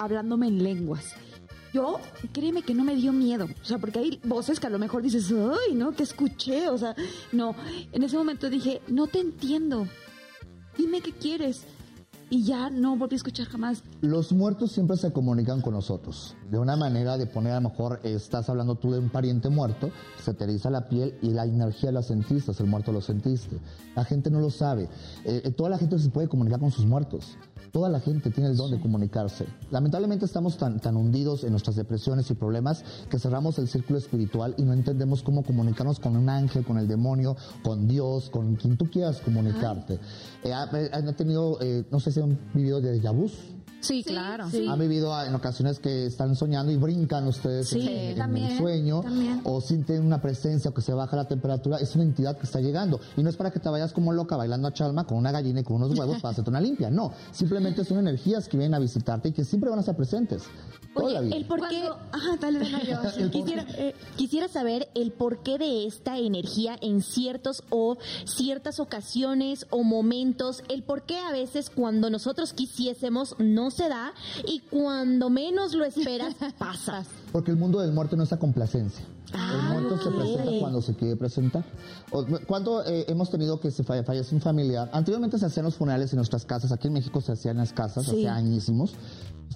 hablándome en lenguas. Yo, créeme que no me dio miedo, o sea, porque hay voces que a lo mejor dices, ay, no, que escuché, o sea, no. En ese momento dije, no te entiendo, dime qué quieres. Y ya no volví a escuchar jamás. Los muertos siempre se comunican con nosotros. De una manera de poner, a lo mejor estás hablando tú de un pariente muerto, se te eriza la piel y la energía la sentiste, el muerto lo sentiste. La gente no lo sabe. Eh, eh, toda la gente se puede comunicar con sus muertos. Toda la gente tiene el don de comunicarse. Lamentablemente estamos tan, tan hundidos en nuestras depresiones y problemas que cerramos el círculo espiritual y no entendemos cómo comunicarnos con un ángel, con el demonio, con Dios, con quien tú quieras comunicarte. Eh, eh, han tenido, eh, no sé si han vivido de vus. Sí, claro. Han vivido en ocasiones que están soñando y brincan ustedes Sí, en, en también, el sueño también. o sienten una presencia o que se baja la temperatura. Es una entidad que está llegando. Y no es para que te vayas como loca bailando a chalma con una gallina y con unos huevos para hacerte una limpia. No, simplemente son energías que vienen a visitarte y que siempre van a estar presentes. Vida. el por qué... Cuando- <laughs> Ajá, dale, yo. sí. <laughs> Quisiera, eh, quisiera saber el porqué de esta energía en ciertos o ciertas ocasiones o momentos, el por qué a veces cuando nosotros quisiésemos no se da y cuando menos lo esperas <laughs> pasa. Porque el mundo del muerto no es la complacencia. el muerto se presenta cuando se quiere presentar. O- Cuando eh, hemos tenido que se falle- fallece un familiar, anteriormente se hacían los funerales en nuestras casas, aquí en México se hacían en las casas hace añísimos.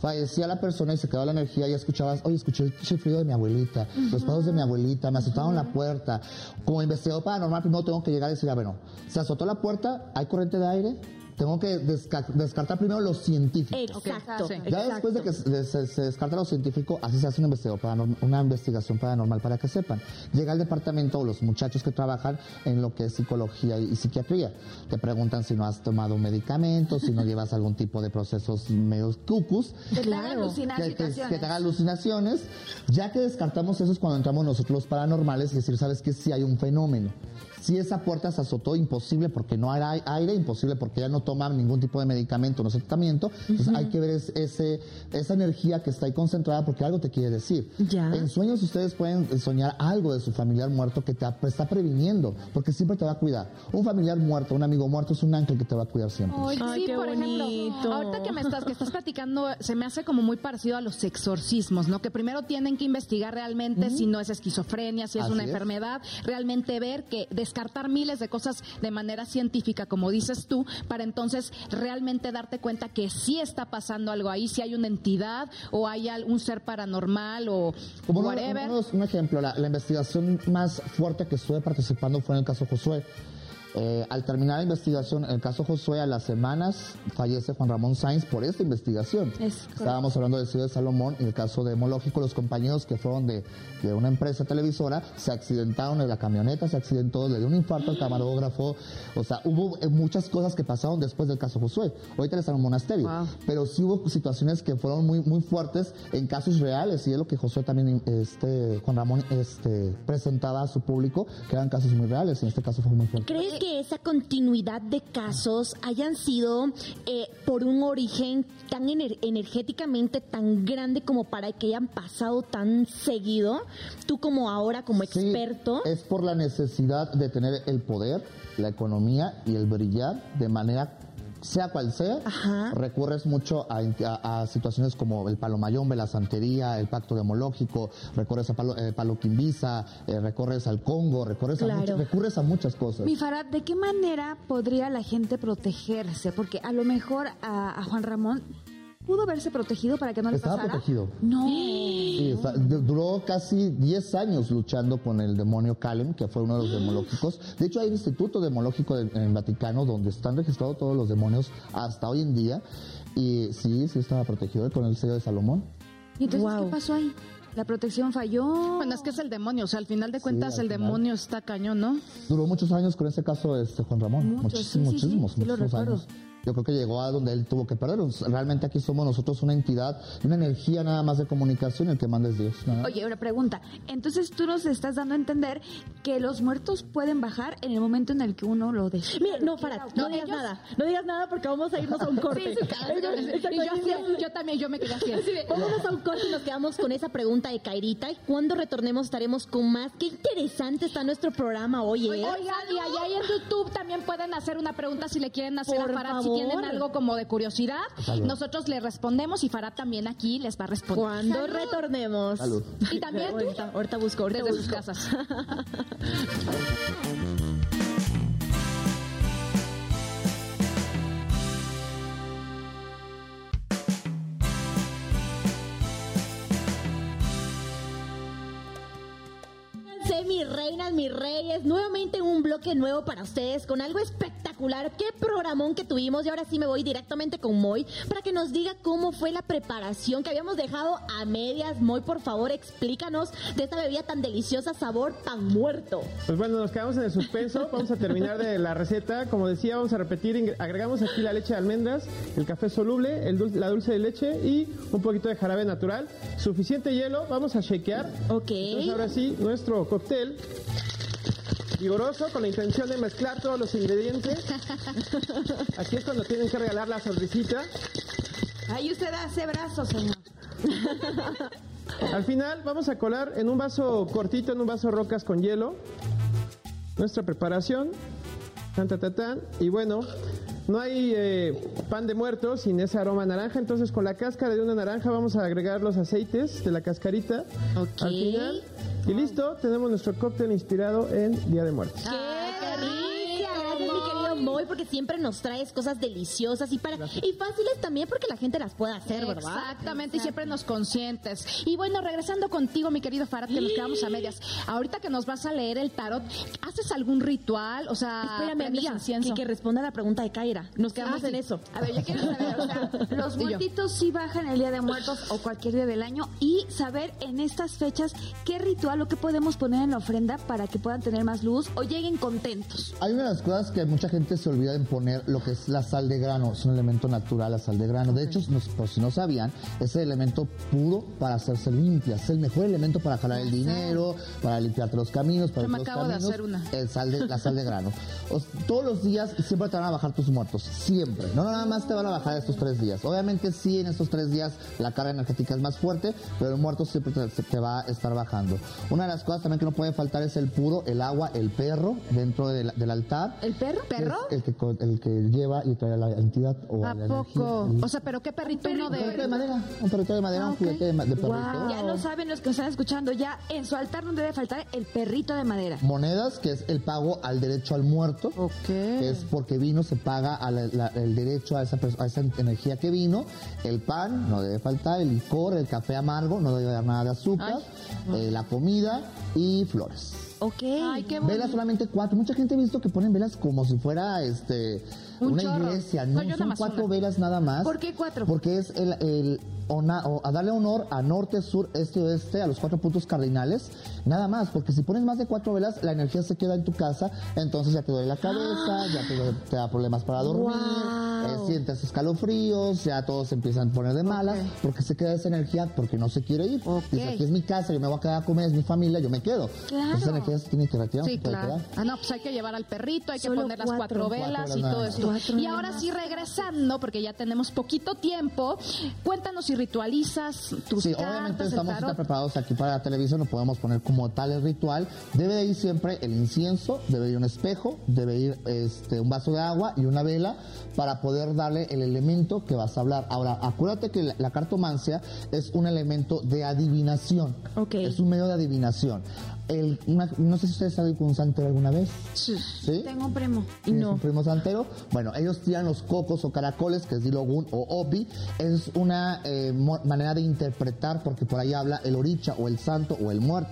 Fallecía la persona y se quedaba la energía y escuchabas, oye, escuché el chiflido de mi abuelita, los pasos de mi abuelita, me azotaron la puerta. Como investigador paranormal, primero tengo que llegar y decir, a ver, no, se azotó la puerta, hay corriente de aire, tengo que desca- descartar primero lo científico. Exacto. sí. Ya después de que se, se- se descarta lo científico, así se hace una investigación, paranorm- una investigación paranormal para que sepan. Llega al departamento o los muchachos que trabajan en lo que es psicología y, y psiquiatría. Te preguntan si no has tomado un medicamento, si no <laughs> llevas algún tipo de procesos medios cucus. Que te hagan alucinar Que, que- que te haga alucinaciones. Ya que descartamos eso es cuando entramos nosotros los paranormales y decir, ¿sabes qué? Si hay un fenómeno. Si esa puerta se azotó, imposible porque no hay aire, imposible porque ya no toma ningún tipo de medicamento, no es tratamiento. Entonces hay que ver es- ese, esa energía que está ahí concentrada porque algo te quiere decir. Ya. En sueños ustedes pueden soñar algo de su familiar muerto que te está previniendo, porque siempre te va a cuidar. Un familiar muerto, un amigo muerto es un ángel que te va a cuidar siempre. Ay, Ay, sí, qué por bonito. ejemplo, ahorita que me estás, que estás platicando, se me hace como muy parecido a los exorcismos, ¿no? Que primero tienen que investigar realmente si no es esquizofrenia, si es Así una es. enfermedad, realmente ver que descartar miles de cosas de manera científica, como dices tú, para entonces realmente darte cuenta que sí está pasando algo ahí, si hay una entidad o hay un ser paranormal o Como uno- whatever. uno- un ejemplo, la, la investigación más fuerte que estuve participando fue en el caso Josué. Eh, al terminar la investigación, en el caso Josué, a las semanas fallece Juan Ramón Sainz por esta investigación. Estábamos hablando del Ciudad de Salomón y el caso de Hemológico, los compañeros que fueron de, de una empresa televisora se accidentaron en la camioneta, se accidentó, le dio un infarto al camarógrafo. O sea, hubo eh, muchas cosas que pasaron después del caso Josué. Ahorita está en un monasterio. Pero sí hubo situaciones que fueron muy, muy fuertes en casos reales y es lo que Josué también, este, Juan Ramón, este, presentaba a su público, que eran casos muy reales y en este caso fue muy fuerte. ¿Crees que esa continuidad de casos hayan sido eh, por un origen tan ener- energéticamente tan grande como para que hayan pasado tan seguido? Tú como ahora, como Sí, experto. es por la necesidad de tener el poder, la economía y el brillar de manera sea cual sea, Ajá. recurres mucho a, a- a situaciones como el palo mayombe, la santería, el pacto demológico, recurres a palo, eh, palo quimbisa, eh, recorres al Congo, recurres a mucho- recurres a muchas cosas. Mi Farad, ¿de qué manera podría la gente protegerse? Porque a lo mejor a, a Juan Ramón pudo haberse protegido para que no le Estaba pasara. protegido. No. Sí, está- du- duró casi 10 años luchando con el demonio Kalem, que fue uno de los <gasps> demológicos. De hecho, hay un instituto demológico de- en el Vaticano donde están registrados todos los demonios hasta hoy en día. Y sí, sí estaba protegido con el sello de Salomón. ¿Y entonces Wow. qué pasó ahí? ¿La protección falló? Bueno, es que es el demonio, o sea, al final de cuentas al el final. demonio está cañón, ¿no? Duró muchos años con ese caso este Juan Ramón. Muchos, muchísimos, sí, sí, sí, muchísimos, sí lo muchísimos recuerdo. años. Yo creo que llegó a donde él tuvo que perder. Realmente aquí somos nosotros una entidad, una energía nada más de comunicación, el que manda es Dios. Oye, una pregunta. Entonces tú nos estás dando a entender que los muertos pueden bajar en el momento en el que uno lo decide. Mira, no, Farad, no, digas nada. No digas nada porque vamos a irnos a un corte. Y yo, así, yo también, yo me quedé así. Vámonos a un corte y nos quedamos con esa pregunta de Kairita. Y cuando retornemos estaremos con más. Qué interesante está nuestro programa hoy, ¿eh? Oigan, y allá en YouTube también pueden hacer una pregunta si le quieren hacer Por a favor. Tienen algo como de curiosidad. Salud. Nosotros le respondemos y Farad también aquí les va a responder. Cuando retornemos. Salud. Y también tú, Ahorita, ahorita busco, ahorita desde sus casas. <laughs> Mis reinas, mis reyes, nuevamente un bloque nuevo para ustedes con algo espectacular. Qué programón que tuvimos y ahora sí me voy directamente con Moy para que nos diga cómo fue la preparación que habíamos dejado a medias. Moy, por favor, explícanos de esta bebida tan deliciosa, sabor pan muerto. Pues bueno, nos quedamos en el suspenso. <laughs> Vamos a terminar de la receta. Como decía, vamos a repetir. Agregamos aquí la leche de almendras, el café soluble, el la dulce de leche y un poquito de jarabe natural. Suficiente hielo. Vamos a shakear. Ok. Entonces ahora sí, nuestro cóctel vigoroso con la intención de mezclar todos los ingredientes. <laughs> Aquí es cuando tienen que regalar la sonrisita. Ahí usted hace brazos, señor. Al final vamos a colar en un vaso cortito, en un vaso rocas con hielo, nuestra preparación. Tan, tan, tan, tan. Y bueno, no hay eh, pan de muerto sin ese aroma naranja, entonces con la cáscara de una naranja vamos a agregar los aceites de la cascarita al final. Y listo, tenemos nuestro cóctel inspirado en Día de Muertos. Moy, porque siempre nos traes cosas deliciosas y para y fáciles también porque la gente las puede hacer, ¿verdad? Exactamente, y siempre nos consientes. Y bueno, regresando contigo, mi querido Farad, que nos quedamos a medias. Ahorita que nos vas a leer el tarot, ¿haces algún ritual? O sea, Espérame, amiga, que, que responda a la pregunta de Kaira. Nos quedamos Ah, en sí. eso. A ver, yo quiero saber, o sea, <laughs> los muertitos sí bajan el Día de Muertos o cualquier día del año y saber en estas fechas qué ritual o qué podemos poner en la ofrenda para que puedan tener más luz o lleguen contentos. Hay una de las cosas que mucha gente se olvida en poner lo que es la sal de grano. Es un elemento natural la sal de grano. De hecho, nos- por si no sabían, es el elemento puro para hacerse limpia. Es el mejor elemento para jalar el dinero, para limpiarte los caminos, para Yo me los acabo de caminos. hacer una. El sal de, la sal de grano. O todos los días siempre te van a bajar tus muertos. Siempre. No nada más te van a bajar estos tres días. Obviamente sí, en estos tres días la carga energética es más fuerte, pero el muerto siempre te, va a estar bajando. Una de las cosas también que no puede faltar es el puro, el agua, el perro dentro del, del altar. ¿El perro? que El que, co- el que lleva y trae a la entidad o a, ¿A la poco? energía. O sea, pero qué perrito uno Un perrito de de... madera, un perrito de madera, Ah, un juguete de, de perrito. Ya lo saben los que están escuchando, ya en su altar no debe faltar el perrito de madera. Monedas, que es el pago al derecho al muerto. Ok. que es porque vino, se paga a la- la- el derecho a esa, a esa energía que vino. El pan, no debe faltar. El licor, el café amargo, no debe haber nada de azúcar. eh, la comida y flores. Ok. Ay, qué Velas solamente cuatro. Mucha gente ha visto que ponen velas como si fuera este Un una chorro. iglesia. No, No, yo nada son más cuatro una. velas nada más. ¿Por qué cuatro? Porque es el, el a darle honor a norte, sur, este y oeste, a los cuatro puntos cardinales. Nada más, porque si pones más de cuatro velas, la energía se queda en tu casa, entonces ya te duele la cabeza, ya te, te da problemas para dormir, Wow. eh, sientes escalofríos, ya todos se empiezan a poner de malas, porque se queda esa energía, porque no se quiere ir. Ok. Dice, aquí es mi casa, yo me voy a quedar a comer, es mi familia, yo me quedo. Claro. Esa energía se tiene que retirar, Sí, claro. Ah, no, pues hay que llevar al perrito, hay que poner las cuatro. velas Cuatro y todo eso. Y ahora sí, regresando, porque ya tenemos poquito tiempo, cuéntanos si ritualizas tus Sí, cartas, obviamente estamos preparados aquí para la televisión, no podemos poner como tal el ritual. Debe de ir siempre el incienso, debe ir un espejo, debe ir este, un vaso de agua y una vela para poder darle el elemento que vas a hablar. Ahora, acuérdate que la, la cartomancia es un elemento de adivinación. Ok. Es un medio de adivinación. El, una- no sé si ustedes saben con un santero alguna vez. Sí. ¿Sí? Tengo un primo. ¿Tienes un primo santero? Bueno, ellos tiran los cocos o caracoles, que es Dilogun o Obi. Es una eh, manera de interpretar, porque por ahí habla el oricha o el santo o el muerto.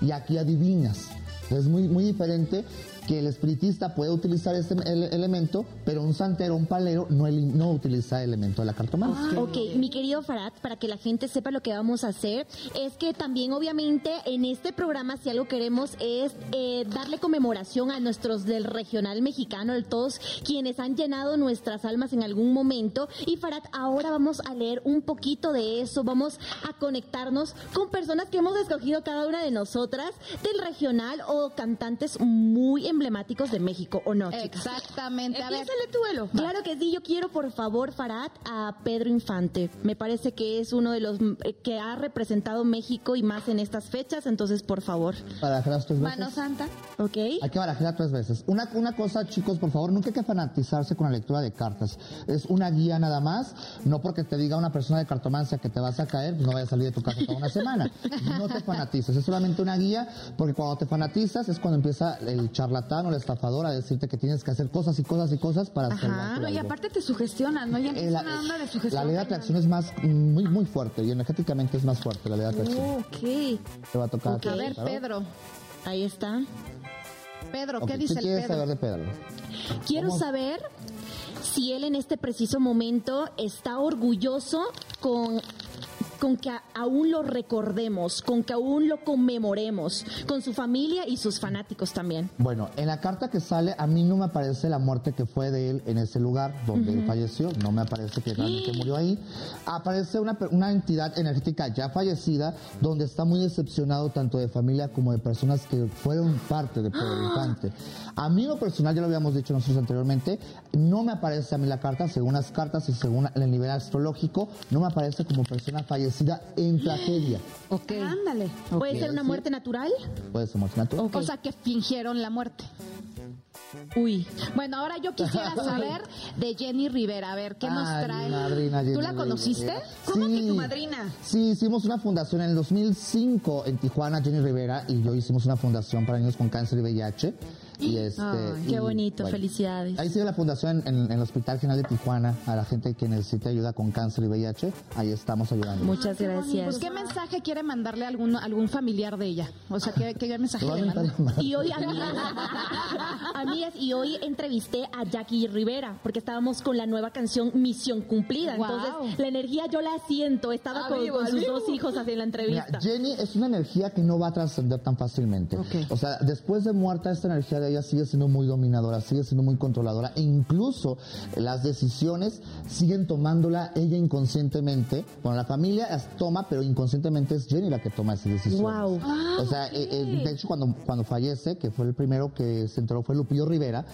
Y aquí adivinas. Es muy, muy diferente que el espiritista puede utilizar este ele- elemento, pero un santero, un palero, no, eli- no utiliza el elemento de la cartomancia. Ok, mi querido Farad, para que la gente sepa lo que vamos a hacer, es que también obviamente en este programa si algo queremos es eh, darle conmemoración a nuestros del regional mexicano, de todos quienes han llenado nuestras almas en algún momento. Y Farad, ahora vamos a leer un poquito de eso, vamos a conectarnos con personas que hemos escogido cada una de nosotras del regional o cantantes muy emblemáticos de México, ¿o no, chicas? Exactamente. A ver, tú, Elo. Claro que sí, yo quiero por favor, Farad, a Pedro Infante. Me parece que es uno de los eh, que ha representado México y más en estas fechas, entonces por favor. Barajeras tres veces. Mano Santa. ¿Ok? Hay que barajear tres veces. Una, una cosa, chicos, por favor, nunca hay que fanatizarse con la lectura de cartas. Es una guía nada más. No porque te diga una persona de cartomancia que te vas a caer, no vayas a salir de tu casa toda una semana. No te fanatices. Es solamente una guía porque cuando te fanatizas es cuando empieza el charlatán o el estafador a decirte que tienes que hacer cosas y cosas y cosas para Ajá, no, y algo. aparte te sugestionan, ¿no? Ya Eh, empieza la, una onda de la sugestión. ley de atracción es más, muy, muy fuerte y energéticamente es más fuerte la ley de atracción. Ok. Te va a tocar. A ver. Pedro. Ahí está. Pedro, ¿qué dice el quieres Pedro? saber de Pedro? Quiero ¿Cómo? saber si él en este preciso momento está orgulloso con con que aún lo recordemos, con que aún lo conmemoremos, con su familia y sus fanáticos también. Bueno, en la carta que sale, a mí no me aparece la muerte que fue de él en ese lugar donde él falleció. No me aparece que realmente murió ahí. Aparece una, una entidad energética ya fallecida, donde está muy decepcionado tanto de familia como de personas que fueron parte de Pedro Infante. A mí, lo personal, ya lo habíamos dicho nosotros anteriormente, no me aparece a mí la carta, según las cartas y según el nivel astrológico, no me aparece como persona fallecida en tragedia. <gasps> Ok. Ándale. ¿Puede ser una muerte natural? Puede ser muerte natural. O sea, que fingieron la muerte. Uy. Bueno, ahora yo quisiera <laughs> saber de Jenny Rivera. A ver, ¿qué nos Ay, trae? mi madrina ¿Tú Jenny la conociste? Rivera. ¿Cómo que tu madrina? Sí, hicimos una fundación en el 2005 en Tijuana, Jenny Rivera y yo hicimos una fundación para niños con cáncer y VIH. Y este, Ay, qué y, bonito, felicidades. Ahí sigue la fundación en, en el Hospital General de Tijuana a la gente que necesite ayuda con cáncer y VIH. Ahí estamos ayudando. Muchas Pues, gracias. ¿qué mensaje quiere mandarle a algún, algún familiar de ella? O sea, ¿qué, qué mensaje le manda? Y hoy, amigas, <laughs> amigas, y hoy entrevisté a Jackie Rivera porque estábamos con la nueva canción Misión Cumplida. Wow. Entonces, la energía yo la siento. Estaba A con, vivo, con sus vivo. dos hijos así en la Mira, entrevista. Jenny es una energía que no va a trascender tan fácilmente. O sea, después de muerta, esta energía de ella sigue siendo muy dominadora, sigue siendo muy controladora. E incluso las decisiones siguen tomándola ella inconscientemente. Bueno, la familia las toma, pero inconscientemente es Jenny la que toma esas decisiones. Wow. O sea, eh, eh, de hecho, cuando, cuando fallece, que fue el primero que se enteró fue Lupillo Rivera,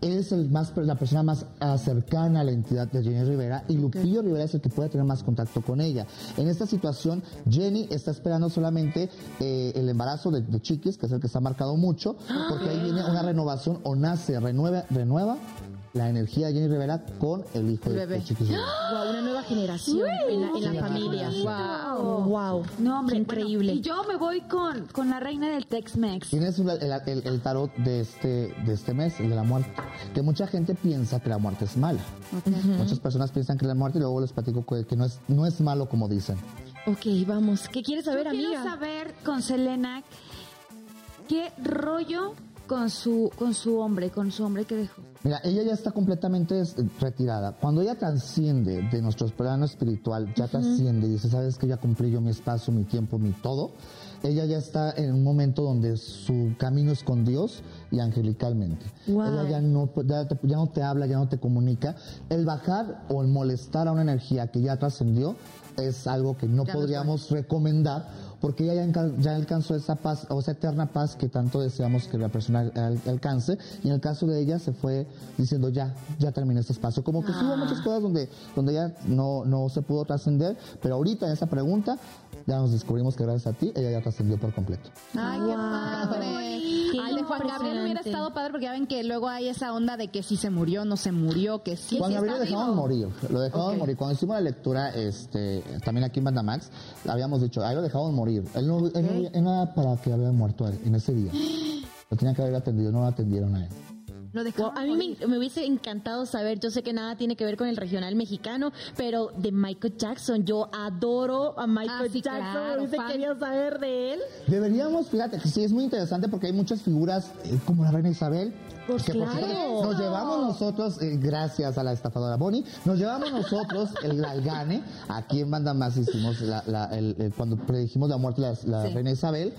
él es el más, la persona más ah, cercana a la entidad de Jenny Rivera y Lupillo Rivera es el que puede tener más contacto con ella. En esta situación, Jenny está esperando solamente eh, el embarazo de, de Chiquis, que es el que está marcado mucho, porque ahí viene una renovación o nace, renueva, renueva la energía de Jenny Rivera con el hijo de, bebé. de. Wow, <gasps> una nueva generación en la, en la Sí, familia. Wow. Wow. No, hombre. Qué increíble. bueno, y yo me voy con, con la reina del Tex-Mex. Tienes el, el- el- el tarot de este, de este mes, el de la muerte. Que mucha gente piensa que la muerte es mala. Muchas personas piensan que la muerte y luego les platico que, que no, es, no es malo como dicen. Ok, vamos. ¿Qué quieres saber, Yo amiga? quiero saber con Selena qué rollo con su con su hombre, con su hombre que dejó. Mira, ella ya está completamente retirada. Cuando ella trasciende de nuestro plano espiritual, ya trasciende y dice, sabes que ya cumplí yo mi espacio, mi tiempo, mi todo, ella ya está en un momento donde su camino es con Dios y angelicalmente. Wow. Ella ya no, ya, no te habla, ya no te comunica. El bajar o el molestar a una energía que ya trascendió es algo que no Ya no podríamos recomendar porque ella ya, ya alcanzó esa paz o esa eterna paz que tanto deseamos que la persona al- alcance y en el caso de ella se fue diciendo ya, ya terminé este espacio. Como que sí hubo muchas cosas donde, donde ella no, no se pudo trascender, pero ahorita en esa pregunta ya nos descubrimos que gracias a ti ella ya trascendió por completo. Ay, qué padre. Juan Gabriel hubiera estado padre porque ya ven que luego hay esa onda de que si se murió, no se murió, que sí, Juan sí Gabriel lo vivo. morir, lo dejamos Ok. morir. Cuando hicimos la lectura, este, también aquí en Bandamax, habíamos dicho, ahí lo dejamos morir. Él no, él no, él no era para que había muerto él en ese día. Lo tenía que haber atendido, no lo atendieron a él. Lo Wow, a mí me, hubiese encantado saber, yo sé que nada tiene que ver con el regional mexicano, pero de Michael Jackson, yo adoro a Michael Ah, sí, Jackson, claro, hubiese fan. querido saber de él. Deberíamos, fíjate que sí es muy interesante porque hay muchas figuras eh, como la reina Isabel. Pues que por claro. cierto, nos llevamos nosotros, eh, gracias a la estafadora Bonnie, nos llevamos nosotros el, el gane. Aquí en Banda Más hicimos la, la- el- el- cuando predijimos la muerte de la, la reina Isabel.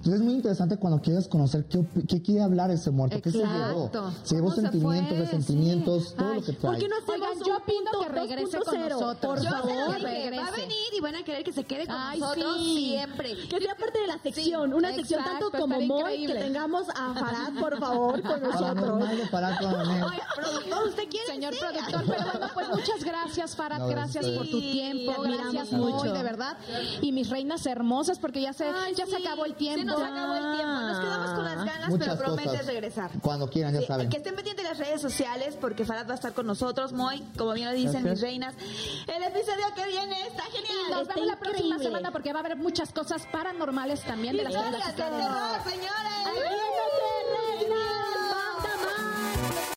Entonces es muy interesante cuando quieres conocer qué, qué quiere hablar ese muerto, qué se llevó. Exacto. Se llevó ¿Cómo se sentimientos, resentimientos, todo Ay, lo que trae. ¿Por qué no hacemos Oigan, yo punto que regrese con 2.0, nosotros. Por Yo favor. dije, va a regrese. venir y van a querer que se quede con Ay, nosotros sí. siempre. Que sea parte de la sección, una sección exacto, tanto como Moy, que tengamos a Farad, por favor, con nosotros. Oiga, productor, ¿usted quiere? Señor productor, pero bueno, pues muchas gracias, Farad, No, gracias sí. por tu tiempo, admiramos gracias mucho. mucho, de verdad. Y mis reinas hermosas, porque ya se, ya se acabó el tiempo. Nos acabó el tiempo. Nos quedamos con las ganas, Muchas pero prometes cosas. regresar. Cuando quieran, ya Sí, saben. que estén pendientes de las redes sociales porque Farad va a estar con nosotros, Moy, como bien lo dicen Gracias. mis reinas. El episodio que viene está Y genial. nos Está vemos la próxima semana porque va a haber muchas cosas paranormales también de las que de terror, señores. Aquí